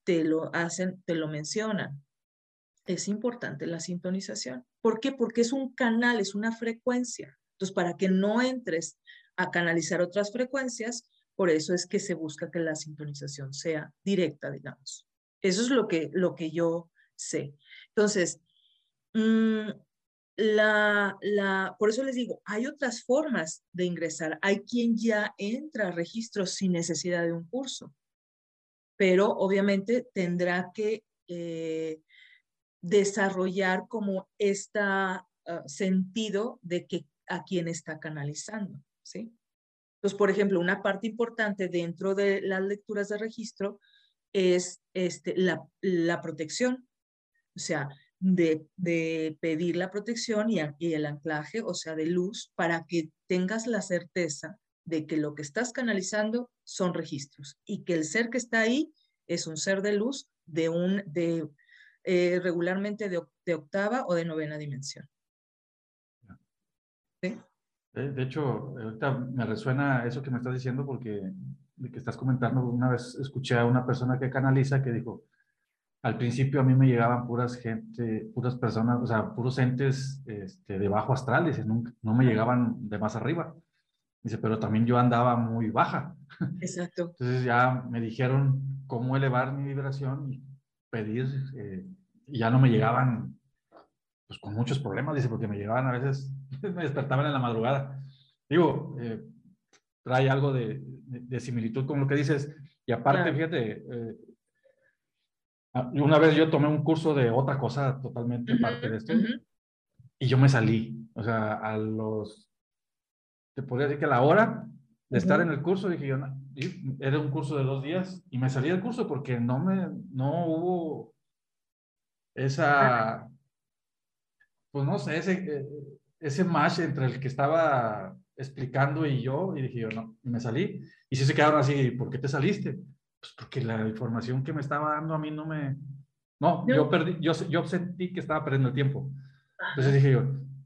te lo hacen, te lo mencionan. Es importante la sintonización. ¿Por qué? Porque es un canal, es una frecuencia. Entonces, para que no entres a canalizar otras frecuencias, por eso es que se busca que la sintonización sea directa, digamos. Eso es lo que, lo que yo sé. Entonces, mm, la, la, por eso les digo, hay otras formas de ingresar. Hay quien ya entra a registros sin necesidad de un curso, pero obviamente tendrá que, eh, desarrollar como este sentido de que a quién está canalizando, ¿sí? Entonces, por ejemplo, una parte importante dentro de las lecturas de registro es este, la, la protección, o sea, de, de pedir la protección y, y, el anclaje, o sea, de luz, para que tengas la certeza de que lo que estás canalizando son registros y que el ser que está ahí es un ser de luz de un, de, eh, regularmente de, de, octava o de novena dimensión. ¿Sí? De hecho, ahorita me resuena eso que me estás diciendo porque de que estás comentando, una vez escuché a una persona que canaliza que dijo, al principio a mí me llegaban puras gente, puras personas, o sea, puros entes este, de bajo astral, dice, nunca, no me llegaban de más arriba. Dice, pero también yo andaba muy baja. Exacto. Entonces ya me dijeron cómo elevar mi vibración y pedir, eh, y ya no me llegaban pues con muchos problemas, dice, porque me llegaban a veces, me despertaban en la madrugada. Digo, eh, trae algo de, de, similitud con lo que dices. Y aparte, fíjate, eh, una vez yo tomé un curso de otra cosa totalmente aparte de esto, y yo me salí. O sea, a los, te podría decir que a la hora de estar en el curso, dije yo, era un curso de dos días, y me salí del curso porque no me, no hubo esa, pues no sé, ese, eh, ese match entre el que estaba explicando y yo, y dije yo, no, y me salí. Y si se quedaron así, ¿por qué te saliste? Pues porque la información que me estaba dando a mí no me... No, yo perdí, yo, yo sentí que estaba perdiendo el tiempo. Entonces dije yo,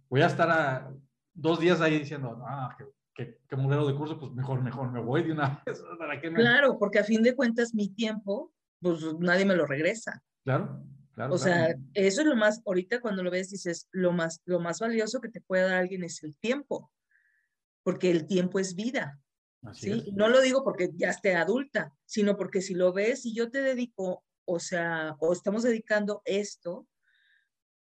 voy a estar a, dos días ahí diciendo, ah, qué, qué, modelo de curso, pues mejor, mejor, me voy de una vez. ¿para qué Claro, porque a fin de cuentas mi tiempo, pues nadie me lo regresa. Claro. Claro, o sea, eso es lo más, ahorita cuando lo ves dices, lo más, lo más valioso que te puede dar alguien es el tiempo porque el tiempo es vida. ¿Sí? No lo digo porque ya esté adulta, sino porque si lo ves y yo te dedico, o sea, o estamos dedicando esto,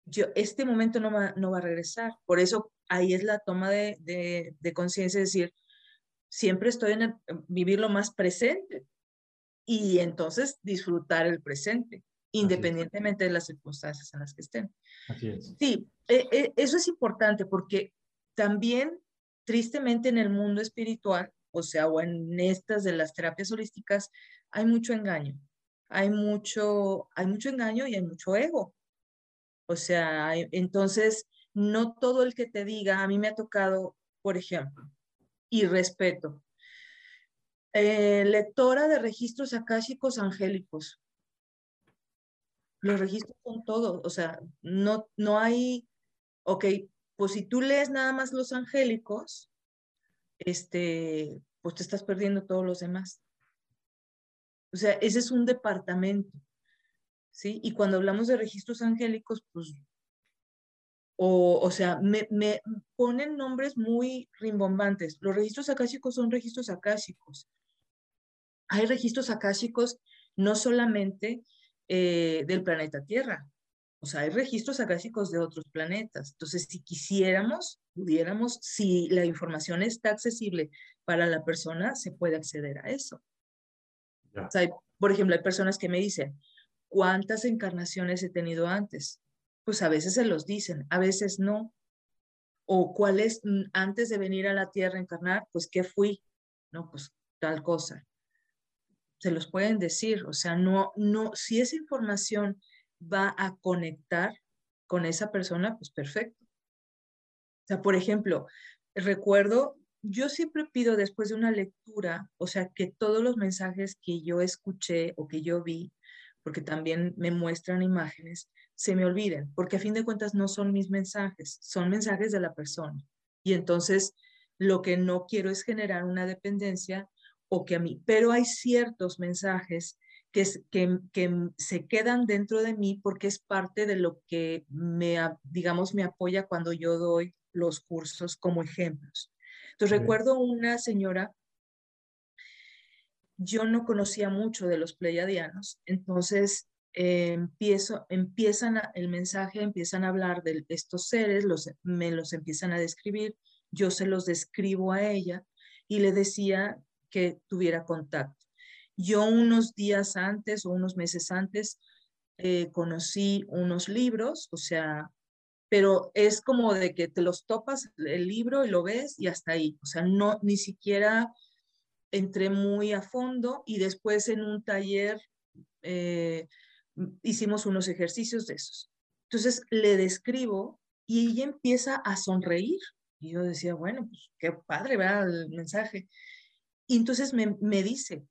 yo, este momento no va, no va a regresar. Por eso ahí es la toma de, de, conciencia, es decir, siempre estoy en vivir lo más presente y entonces disfrutar el presente, independientemente de las circunstancias en las que estén. Así es. Sí, e, e, eso es importante porque también tristemente en el mundo espiritual, o sea, o en estas de las terapias holísticas, hay mucho engaño. Hay mucho, hay mucho engaño y hay mucho ego. O sea, entonces, no todo el que te diga, a mí me ha tocado, por ejemplo, y respeto, eh, lectora de registros akáshicos angélicos. Los registros son todos, o sea, no, no hay, ok, pues si tú lees nada más los angélicos, este, pues te estás perdiendo todos los demás. O sea, ese es un departamento, ¿sí? Y cuando hablamos de registros angélicos, pues, o, o sea, me, me, ponen nombres muy rimbombantes. Los registros akáshicos son registros akáshicos. Hay registros akáshicos no solamente eh, del planeta Tierra, o sea, hay registros akáshicos de otros planetas. Entonces, si quisiéramos, pudiéramos, si la información está accesible para la persona, se puede acceder a eso. O sea, por ejemplo, hay personas que me dicen, ¿cuántas encarnaciones he tenido antes? Pues a veces se los dicen, a veces no. O cuál es, antes de venir a la Tierra a encarnar, pues qué fui, no, pues tal cosa. Se los pueden decir, o sea, no, no, si esa información va a conectar con esa persona, pues perfecto. O sea, por ejemplo, recuerdo, yo siempre pido después de una lectura, o sea, que todos los mensajes que yo escuché o que yo vi, porque también me muestran imágenes, se me olviden, porque a fin de cuentas no son mis mensajes, son mensajes de la persona. Y entonces lo que no quiero es generar una dependencia o que a mí, pero hay ciertos mensajes que, que, se quedan dentro de mí porque es parte de lo que me, digamos, me apoya cuando yo doy los cursos como ejemplos. Entonces recuerdo una señora, yo no conocía mucho de los pleiadianos, entonces eh, empiezo, empiezan el mensaje, empiezan a hablar de estos seres, los, me los empiezan a describir, yo se los describo a ella y le decía que tuviera contacto. Yo unos días antes o unos meses antes eh, conocí unos libros, o sea, pero es como de que te los topas el libro y lo ves y hasta ahí, o sea, no, ni siquiera entré muy a fondo y después en un taller eh, hicimos unos ejercicios de esos. Entonces le describo y ella empieza a sonreír. Y yo decía, bueno, pues qué padre, ¿verdad? El mensaje. Y entonces me, me dice,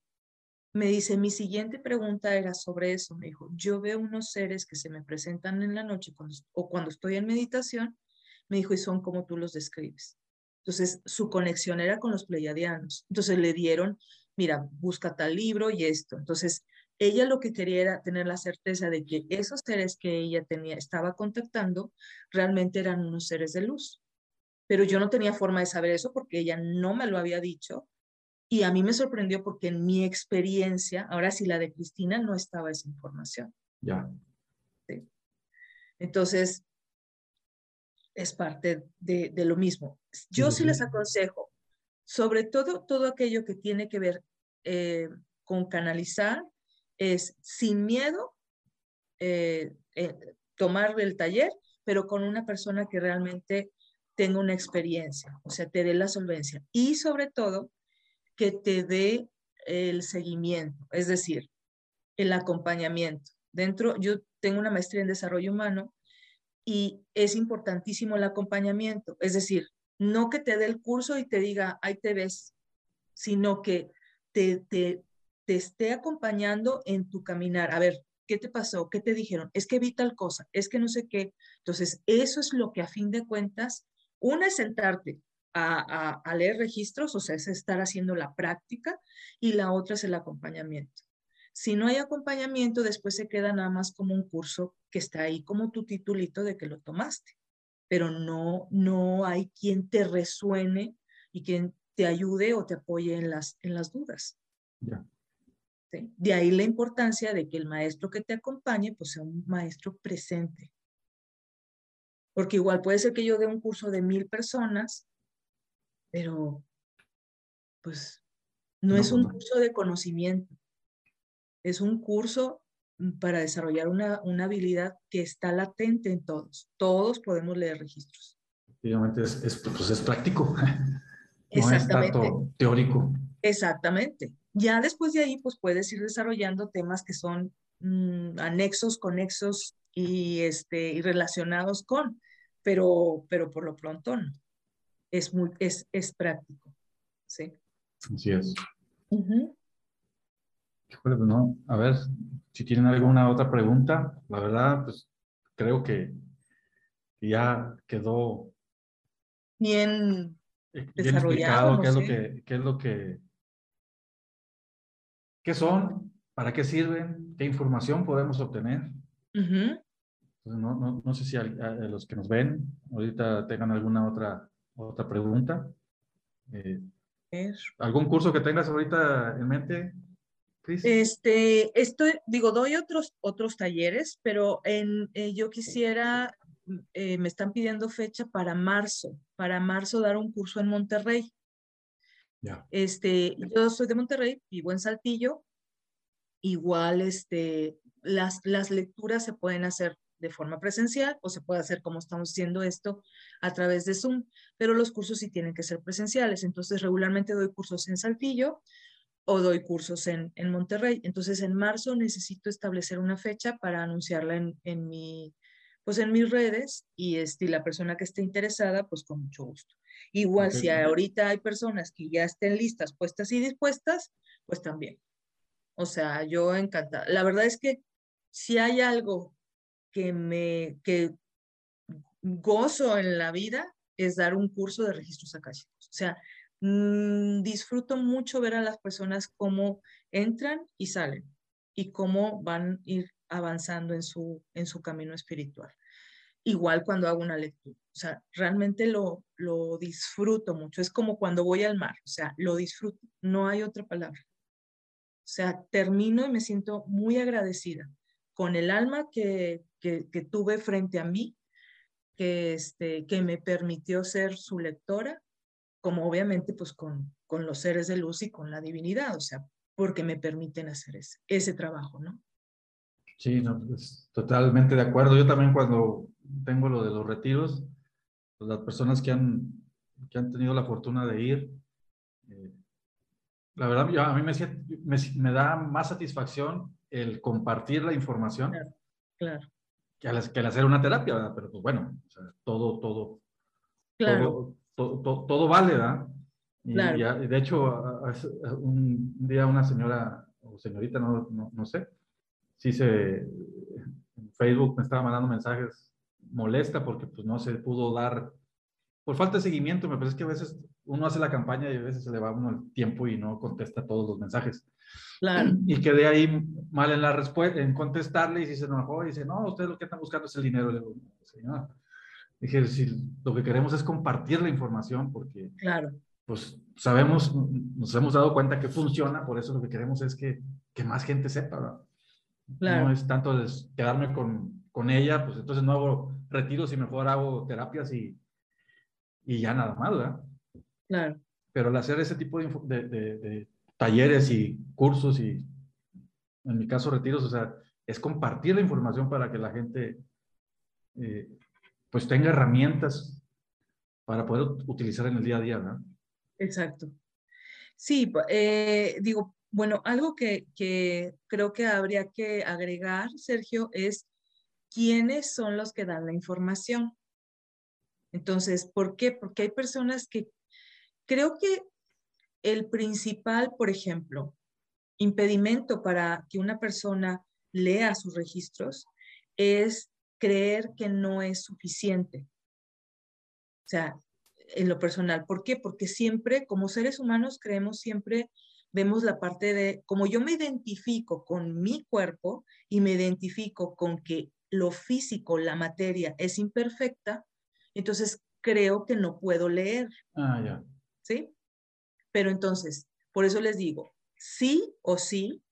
me dice, mi siguiente pregunta era sobre eso. Me dijo, yo veo unos seres que se me presentan en la noche o cuando estoy en meditación. Me dijo, y son como tú los describes. Entonces, su conexión era con los pleiadianos. Entonces le dieron, mira, busca tal libro y esto. Entonces, ella lo que quería era tener la certeza de que esos seres que ella tenía, estaba contactando, realmente eran unos seres de luz. Pero yo no tenía forma de saber eso porque ella no me lo había dicho y a mí me sorprendió porque en mi experiencia, ahora sí la de Cristina, no estaba esa información. Ya. Sí. Entonces, es parte de, de lo mismo. Yo sí, les aconsejo, sobre todo todo aquello que tiene que ver eh, con canalizar, es sin miedo eh, eh, tomar el taller, pero con una persona que realmente tenga una experiencia, o sea, te dé la solvencia. Y sobre todo, que te dé el seguimiento, es decir, el acompañamiento. Dentro, yo tengo una maestría en desarrollo humano y es importantísimo el acompañamiento, es decir, no que te dé el curso y te diga, ahí te ves, sino que te, te, te esté acompañando en tu caminar. A ver, ¿qué te pasó? ¿Qué te dijeron? Es que vi tal cosa, es que no sé qué. Entonces, eso es lo que a fin de cuentas, una es sentarte, a, leer registros, o sea, es estar haciendo la práctica, y la otra es el acompañamiento. Si no hay acompañamiento, después se queda nada más como un curso que está ahí como tu titulito de que lo tomaste, pero no, no hay quien te resuene y quien te ayude o te apoye en las, en las dudas. De ahí la importancia de que el maestro que te acompañe, pues sea un maestro presente. Porque igual puede ser que yo dé un curso de mil personas pero pues no, es un curso de conocimiento, es un curso para desarrollar una, una, habilidad que está latente en todos. Todos podemos leer registros. Efectivamente, es, es, pues es práctico. No es tanto teórico. Exactamente. Ya después de ahí, pues puedes ir desarrollando temas que son mm, anexos, conexos y, este, y relacionados con, pero, pero por lo pronto no es, muy, es, es práctico. Sí. Así es. Pues no, a ver, si tienen alguna otra pregunta, la verdad, pues creo que ya quedó bien, bien explicado qué, es lo que, qué es lo que, qué son, para qué sirven, qué información podemos obtener. no, no, no, sé si los que nos ven ahorita tengan alguna otra otra pregunta. Eh, ¿Algún curso que tengas ahorita en mente, Cris? Este, estoy, digo, doy otros, otros talleres, pero en, eh, yo quisiera, eh, me están pidiendo fecha para marzo, para marzo dar un curso en Monterrey. Ya. Este, yo soy de Monterrey, vivo en Saltillo. Igual, este, las, las lecturas se pueden hacer de forma presencial o se puede hacer como estamos haciendo esto a través de Zoom, pero los cursos sí tienen que ser presenciales. Entonces, regularmente doy cursos en Saltillo o doy cursos en, en Monterrey. Entonces, en marzo necesito establecer una fecha para anunciarla en, en mi, pues en mis redes y este, la persona que esté interesada, pues con mucho gusto. Igual si ahorita hay personas que ya estén listas, puestas y dispuestas, pues también. O sea, yo encantada. La verdad es que si hay algo que me que gozo en la vida es dar un curso de registros akáshicos. O sea, mm, disfruto mucho ver a las personas cómo entran y salen y cómo van a ir avanzando en su, en su camino espiritual. Igual cuando hago una lectura. O sea, realmente lo, lo disfruto mucho. Es como cuando voy al mar. O sea, lo disfruto. No hay otra palabra. O sea, termino y me siento muy agradecida con el alma que, que, tuve frente a mí, que, este, que me permitió ser su lectora, como obviamente pues con, con los seres de luz y con la divinidad, o sea, porque me permiten hacer ese, ese trabajo, ¿no? Sí, totalmente de acuerdo. Yo también cuando tengo lo de los retiros, pues las personas que han, que han tenido la fortuna de ir, eh, la verdad, a mí me, me, da más satisfacción el compartir la información claro, Que, al, que, hacer una terapia, pero pues bueno, todo, todo, claro. todo, todo, vale, ¿verdad? Y, de hecho, un día una señora o señorita, no, no, no sé, sí se, en Facebook me estaba mandando mensajes molesta porque pues no se pudo dar, por falta de seguimiento, me parece que a veces uno hace la campaña y a veces se le va uno el tiempo y no contesta todos los mensajes. Claro. Y quedé ahí mal en la respuesta, en contestarle y si se enojó y dice, no, ustedes lo que están buscando es el dinero. Le digo, señora, dije, si lo que queremos es compartir la información porque, claro. pues sabemos, nos hemos dado cuenta que funciona, por eso lo que queremos es que, que más gente sepa. Claro. No es tanto quedarme con, con, ella, pues entonces no hago retiros y mejor hago terapias y, y ya nada más, ¿verdad? Claro. Pero al hacer ese tipo de, de, talleres y cursos y, en mi caso, retiros, o sea, es compartir la información para que la gente eh, pues tenga herramientas para poder utilizar en el día a día, ¿verdad? Exacto. Sí, eh, digo, bueno, algo que, que, creo que habría que agregar, Sergio, es quiénes son los que dan la información. Entonces, ¿por qué? Porque hay personas que creo que el principal, por ejemplo, impedimento para que una persona lea sus registros es creer que no es suficiente. O sea, en lo personal. ¿Por qué? Porque siempre, como seres humanos, creemos siempre, vemos la parte de, como yo me identifico con mi cuerpo y me identifico con que lo físico, la materia es imperfecta, entonces creo que no puedo leer. Ah, ya. ¿Sí? Pero entonces, por eso les digo, sí o sí,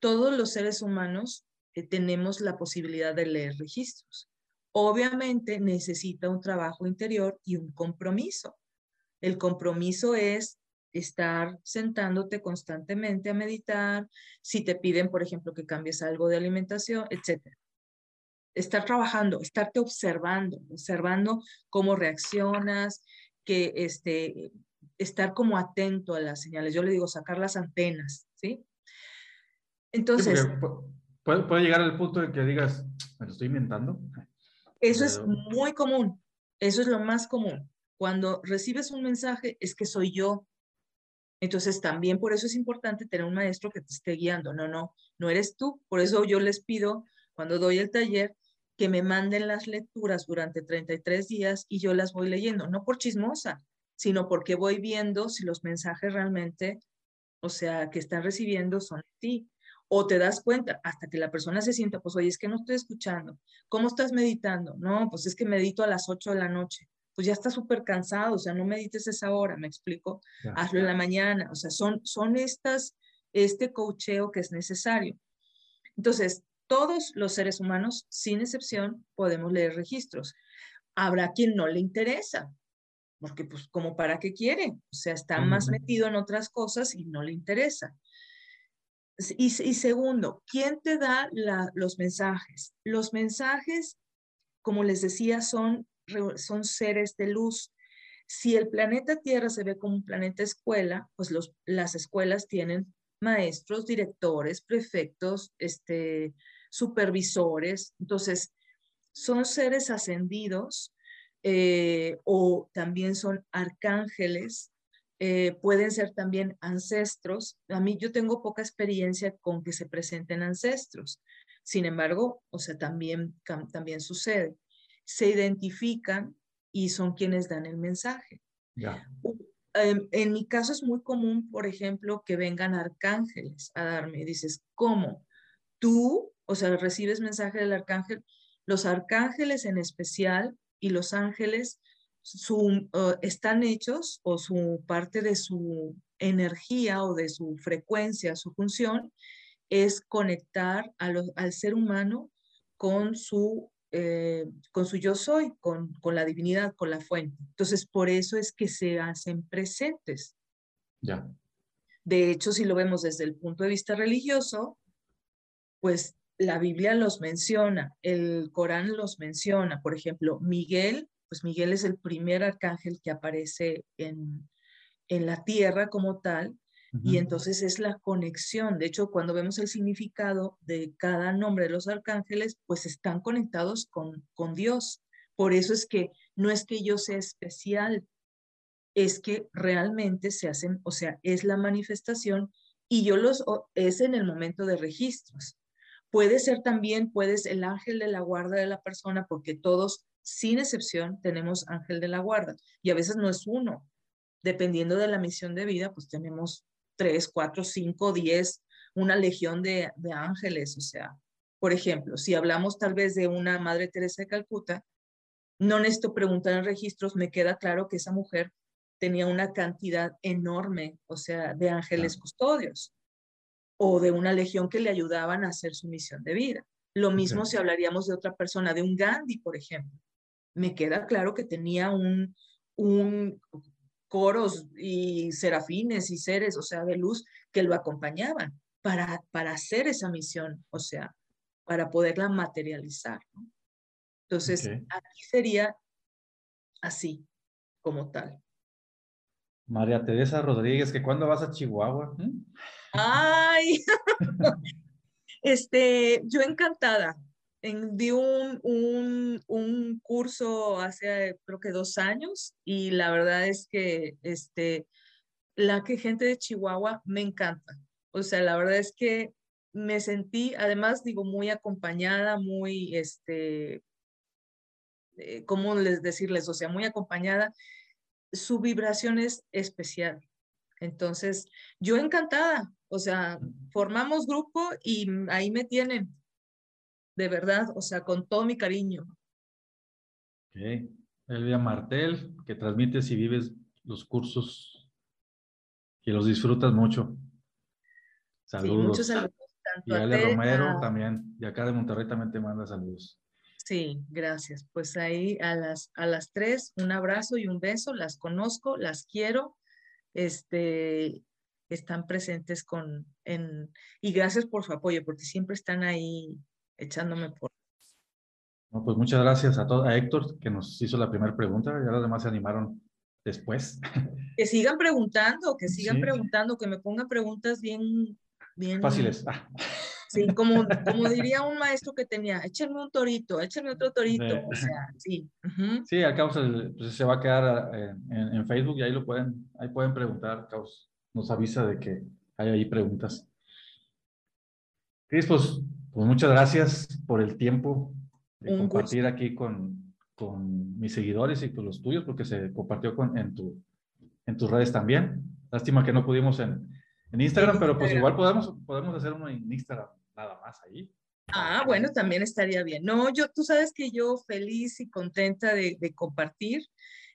todos los seres humanos eh, tenemos la posibilidad de leer registros. Obviamente necesita un trabajo interior y un compromiso. El compromiso es estar sentándote constantemente a meditar, si te piden, por ejemplo, que cambies algo de alimentación, etc. Estar trabajando, estarte observando, observando cómo reaccionas, que este, estar como atento a las señales. Yo le digo sacar las antenas, ¿sí? Entonces... puede, puede, llegar al punto de que digas, me lo estoy inventando. Eso es muy común, eso es lo más común. Cuando recibes un mensaje es que soy yo. Entonces también por eso es importante tener un maestro que te esté guiando. No, no, no eres tú. Por eso yo les pido cuando doy el taller que me manden las lecturas durante 33 días y yo las voy leyendo, no por chismosa, sino porque voy viendo si los mensajes realmente, o sea, que están recibiendo son de ti o te das cuenta hasta que la persona se sienta, pues oye, es que no estoy escuchando. ¿Cómo estás meditando? No, pues es que medito a las 8 de la noche. Pues ya está súper cansado, o sea, no medites esa hora, me explico. Hazlo en la mañana, o sea, son, son estas, este cocheo que es necesario. Entonces, todos los seres humanos, sin excepción, podemos leer registros. Habrá quien no le interesa, porque pues como para qué quiere, o sea, está más metido en otras cosas y no le interesa. Y, segundo, ¿quién te da los mensajes? Los mensajes, como les decía, son, son seres de luz. Si el planeta Tierra se ve como un planeta escuela, pues los, las escuelas tienen maestros, directores, prefectos, este, supervisores. Entonces, son seres ascendidos eh, o también son arcángeles eh, pueden ser también ancestros. A mí yo tengo poca experiencia con que se presenten ancestros. Sin embargo, o sea, también, también sucede. Se identifican y son quienes dan el mensaje. En, en, mi caso es muy común, por ejemplo, que vengan arcángeles a darme. Dices, ¿cómo? Tú, o sea, recibes mensaje del arcángel. Los arcángeles en especial y los ángeles su, están hechos o su parte de su energía o de su frecuencia, su función, es conectar al ser humano con su, eh, con su yo soy, con, con, la divinidad, con la fuente. Entonces, por eso es que se hacen presentes. Ya. De hecho, si lo vemos desde el punto de vista religioso, pues la Biblia los menciona, el Corán los menciona. Por ejemplo, Miguel, pues Miguel es el primer arcángel que aparece en, en la tierra como tal, y entonces es la conexión. De hecho, cuando vemos el significado de cada nombre de los arcángeles, pues están conectados con, con Dios. Por eso es que no es que yo sea especial, es que realmente se hacen, o sea, es la manifestación y yo los, es en el momento de registros. Puede ser también, puedes el ángel de la guarda de la persona, porque todos, sin excepción, tenemos ángel de la guarda. Y a veces no es uno. Dependiendo de la misión de vida, pues tenemos tres, cuatro, cinco, diez, una legión de, de ángeles. O sea, por ejemplo, si hablamos tal vez de una Madre Teresa de Calcuta, no necesito preguntar en registros, me queda claro que esa mujer tenía una cantidad enorme, o sea, de ángeles custodios o de una legión que le ayudaban a hacer su misión de vida. Lo mismo si hablaríamos de otra persona, de un Gandhi, por ejemplo. Me queda claro que tenía un, un coros y serafines y seres, o sea, de luz que lo acompañaban para, para hacer esa misión, o sea, para poderla materializar. Entonces, aquí sería así, como tal. María Teresa Rodríguez, que cuándo vas a Chihuahua? ¿Mm? Ay, este, yo encantada. En, di un, un, un, curso hace creo que dos años y la verdad es que este, la que gente de Chihuahua me encanta. O sea, la verdad es que me sentí, además digo, muy acompañada, muy, este, eh, ¿cómo les decirles? O sea, muy acompañada su vibración es especial. Entonces, yo encantada, o sea, formamos grupo y ahí me tienen, de verdad, o sea, con todo mi cariño. Ok. Elvia Martel, que transmites y vives los cursos y los disfrutas mucho. Saludos. muchos saludos. y Ale Romero también, y acá de Monterrey también te manda saludos. Sí, gracias. Pues ahí a las, a las tres, un abrazo y un beso. Las conozco, las quiero. Este, están presentes con, en, y gracias por su apoyo, porque siempre están ahí echándome por. No, pues muchas gracias a, todo, a Héctor, que nos hizo la primera pregunta. Ya los demás se animaron después. Que sigan preguntando, que sigan preguntando, que me pongan preguntas bien, bien. Fáciles. Sí, como, como diría un maestro que tenía, échenme un torito, échenme otro torito, o sea, sí. Sí, acá pues, se va a quedar eh, en, en, Facebook y ahí lo pueden, ahí pueden preguntar, Caos nos avisa de que hay ahí preguntas. Cris, pues, pues, muchas gracias por el tiempo de compartir aquí con, con mis seguidores y con los tuyos, porque se compartió con, en, tu, en tus redes también. Lástima que no pudimos en, en Instagram, pero pues igual podemos, podemos hacer uno en Instagram más ahí. Ah, bueno, también estaría bien. No, yo, tú sabes que yo feliz y contenta de, compartir,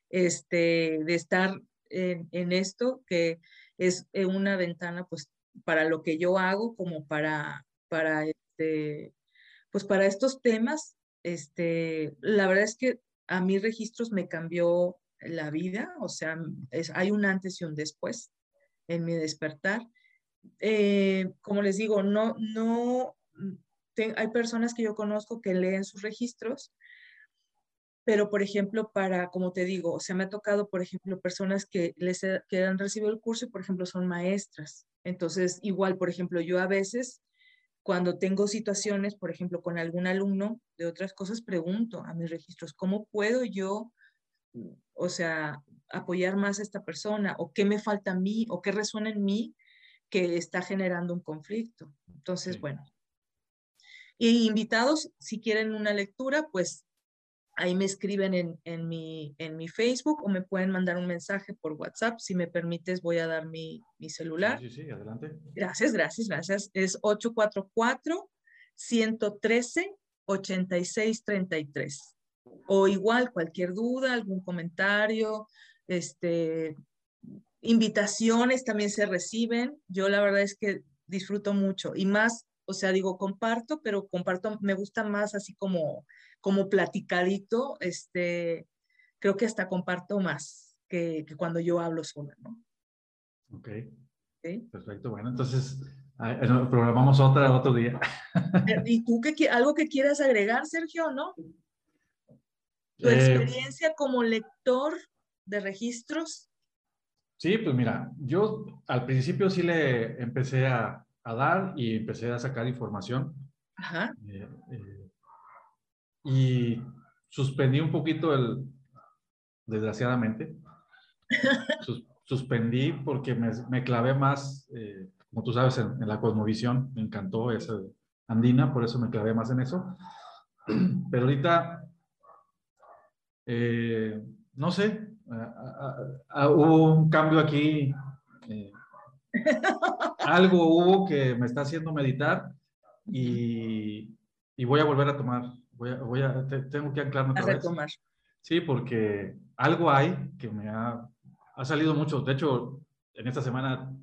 este, de estar en, en, esto, que es eh, una ventana, pues, para lo que yo hago, como para, para, este, pues, para estos temas. Este, la verdad es que a mis registros me cambió la vida, o sea, es, hay un antes y un después en mi despertar. Eh, como les digo, no, no, hay personas que yo conozco que leen sus registros, pero por ejemplo, para, como te digo, o sea, me ha tocado, por ejemplo, personas que, les, que han recibido el curso y, por ejemplo, son maestras. Entonces, igual, por ejemplo, yo a veces, cuando tengo situaciones, por ejemplo, con algún alumno de otras cosas, pregunto a mis registros, ¿cómo puedo yo, o sea, apoyar más a esta persona? ¿O qué me falta a mí? ¿O qué resuena en mí? que está generando un conflicto. Entonces, bueno. Y invitados, si quieren una lectura, pues ahí me escriben en, en, mi, en mi Facebook o me pueden mandar un mensaje por WhatsApp. Si me permites, voy a dar mi, mi celular. Sí, sí, adelante. Gracias, gracias, gracias. Es 844-113-8633. O igual, cualquier duda, algún comentario, este, invitaciones también se reciben. Yo la verdad es que disfruto mucho y más, o sea, digo, comparto, pero comparto, me gusta más así como, como platicadito, este, creo que hasta comparto más que, que cuando yo hablo sola, ¿no? Ok. Perfecto, bueno, entonces Programamos otra otro día. Eh, ¿Y tú qué, algo que quieras agregar, Sergio, no? ¿Tu eh, experiencia como lector de registros? Sí, pues mira, yo al principio sí le empecé a, a dar y empecé a sacar información. Ajá. Eh, y suspendí un poquito el, desgraciadamente, suspendí porque me, me, clavé más, eh, como tú sabes, en, la cosmovisión, me encantó esa andina, por eso me clavé más en eso. Pero ahorita, eh, no sé, hubo un cambio aquí, eh, algo hubo que me está haciendo meditar y, y voy a volver a tomar Voy a, tengo que anclarme otra a retomar. Sí, porque algo hay que me ha, ha salido mucho. De hecho, en esta semana,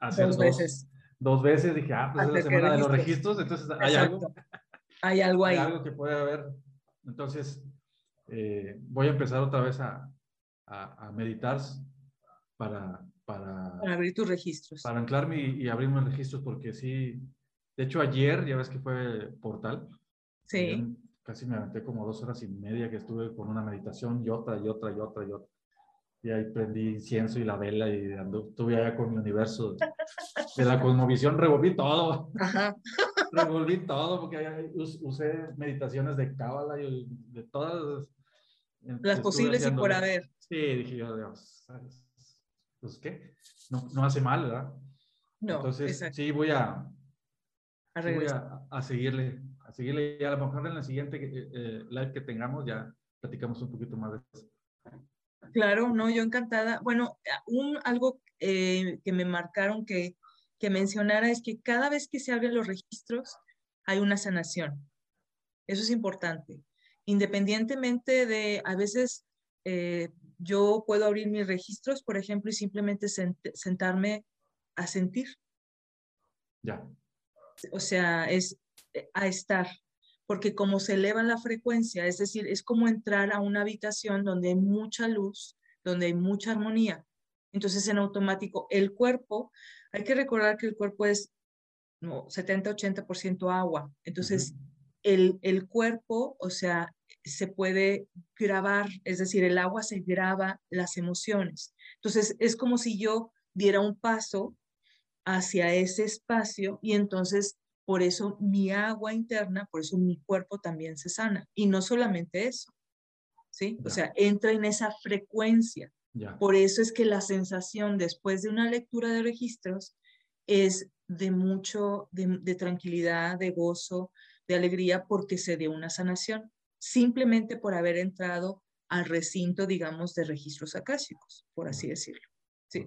hace dos, veces. Dos veces dije, ah, pues es la semana de los registros, entonces hay algo. Hay algo ahí. Hay algo que puede haber. Entonces, eh, voy a empezar otra vez a, a, a meditar para, para, para, abrir tus registros. Para anclarme y, y abrir mis registros, porque sí. De hecho, ayer, ya ves que fue portal, Sí. Casi me aventé como dos horas y media que estuve con una meditación y otra y otra y otra y otra. Y ahí prendí incienso y la vela y estuve allá con mi universo de, la cosmovisión, revolví todo. Ajá. revolví todo porque usé meditaciones de cábala y de todas las posibles y por haber. Sí, dije yo, Dios, pues qué, no, no hace mal, ¿verdad? No. Entonces, sí, voy a, a, voy a, a seguirle a seguirle y a lo mejor en la siguiente eh, eh, live que tengamos ya platicamos un poquito más de eso. Claro, no, yo encantada. Bueno, un, algo eh, que me marcaron que, que mencionara es que cada vez que se abren los registros hay una sanación. Eso es importante. Independientemente de, a veces yo puedo abrir mis registros, por ejemplo, y simplemente sentarme a sentir. Ya. O sea, es a estar, porque como se eleva la frecuencia, es decir, es como entrar a una habitación donde hay mucha luz, donde hay mucha armonía. Entonces, en automático, el cuerpo, hay que recordar que el cuerpo es no, 70-80% agua. Entonces, el, el cuerpo, o sea, se puede grabar, es decir, el agua se graba las emociones. Entonces, es como si yo diera un paso hacia ese espacio y entonces por eso mi agua interna, por eso mi cuerpo también se sana. Y no solamente eso, ¿sí? O sea, entra en esa frecuencia. Por eso es que la sensación después de una lectura de registros es de mucho, de, tranquilidad, de gozo, de alegría, porque se dio una sanación, simplemente por haber entrado al recinto, digamos, de registros acásicos, por así decirlo. Sí.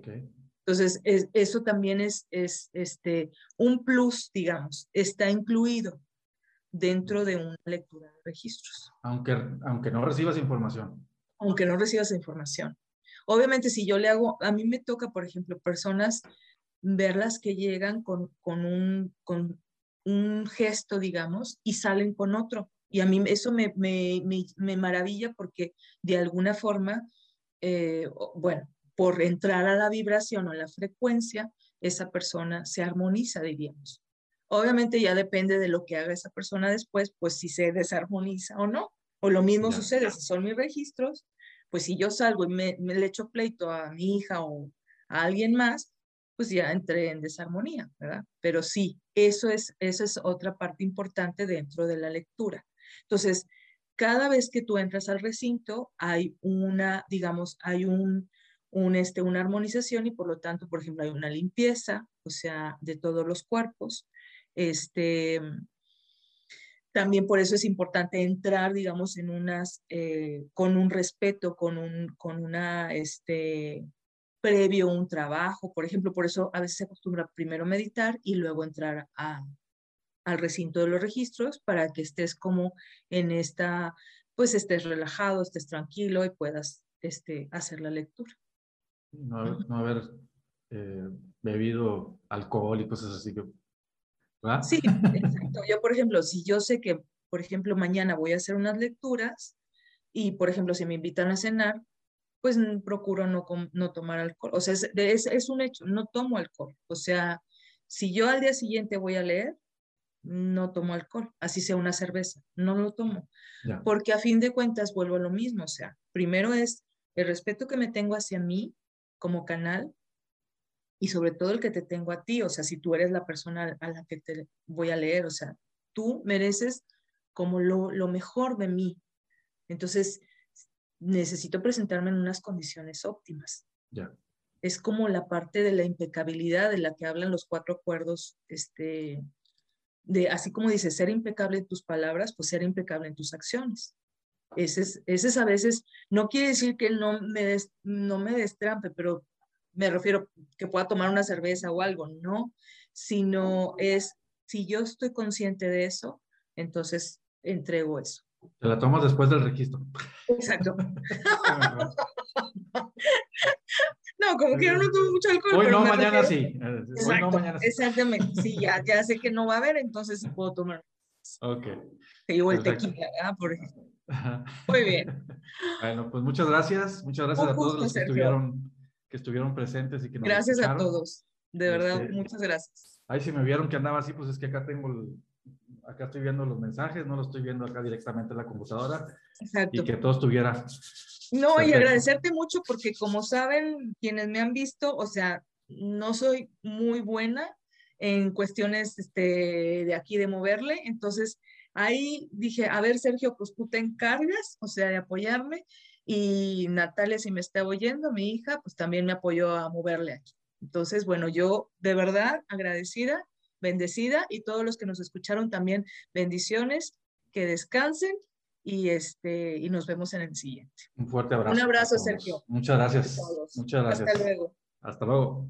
Entonces, eso también es, es este, un plus, digamos, está incluido dentro de una lectura de registros. Aunque, aunque no recibas información. Aunque no recibas información. Obviamente, si yo le hago, a mí me toca, por ejemplo, personas verlas que llegan con, con, un, con un gesto, digamos, y salen con otro. Y a mí eso me, me, me, maravilla porque de alguna forma, eh, bueno, por entrar a la vibración o la frecuencia, esa persona se armoniza, diríamos. Obviamente ya depende de lo que haga esa persona después, pues si se desarmoniza o no. O lo mismo sucede, si son mis registros, pues si yo salgo y me, le echo pleito a mi hija o a alguien más, pues ya entré en desarmonía, ¿verdad? Pero sí, eso es, eso es otra parte importante dentro de la lectura. Entonces, cada vez que tú entras al recinto, hay una, digamos, hay un, un, este, una armonización y por lo tanto, por ejemplo, hay una limpieza, o sea, de todos los cuerpos. Este, también por eso es importante entrar, digamos, en unas, eh, con un respeto, con un, con una, este, previo un trabajo, por ejemplo, por eso a veces se acostumbra primero meditar y luego entrar a, al recinto de los registros para que estés como en esta, pues estés relajado, estés tranquilo y puedas este, hacer la lectura no, haber eh, bebido alcohol y cosas así que... Sí, exacto. Yo, por ejemplo, si yo sé que, por ejemplo, mañana voy a hacer unas lecturas y, por ejemplo, si me invitan a cenar, pues procuro no, no tomar alcohol. O sea, es, es, un hecho, no tomo alcohol. O sea, Si yo al día siguiente voy a leer, no tomo alcohol, así sea una cerveza, no lo tomo. Porque a fin de cuentas vuelvo a lo mismo, o sea, primero es el respeto que me tengo hacia mí como canal y sobre todo el que te tengo a ti, o sea, si tú eres la persona a la que te voy a leer, o sea, tú mereces como lo, lo mejor de mí. Entonces, necesito presentarme en unas condiciones óptimas. Ya. Es como la parte de la impecabilidad de la que hablan los cuatro acuerdos, este, de así como dice, ser impecable en tus palabras, pues ser impecable en tus acciones. Ese es, ese es a veces, no quiere decir que no me, des, no me destrampe, pero me refiero que pueda tomar una cerveza o algo, no, sino es, si yo estoy consciente de eso, entonces entrego eso. Te la tomas después del registro. Exacto. no, como que no tomo mucho alcohol. Hoy no, mañana sí. Hoy no, mañana sí. Exactamente. Sí, ya, ya sé que no va a haber, entonces puedo tomar. Ok. Que llevo el tequila, ¿verdad? Por ejemplo. Muy bien. Bueno, pues muchas gracias. Muchas gracias a todos los que estuvieron, que estuvieron presentes y que nos Gracias a todos. De verdad, este, muchas gracias. Ahí si me vieron que andaba así, pues es que acá tengo el, acá estoy viendo los mensajes, no lo estoy viendo acá directamente en la computadora. Exacto. Y que todo estuviera. No, y agradecerte mucho porque como saben, quienes me han visto, o sea, no soy muy buena en cuestiones este, de aquí de moverle, entonces ahí dije, a ver, Sergio, pues tú te encargas, o sea, de apoyarme, y Natalia, si me está oyendo, mi hija, pues también me apoyó a moverle aquí. Entonces, bueno, yo de verdad agradecida bendecida y todos los que nos escucharon también bendiciones, que descansen y este y nos vemos en el siguiente. Un fuerte abrazo. Un abrazo, Sergio. Muchas gracias. Muchas gracias. Hasta luego. Hasta luego.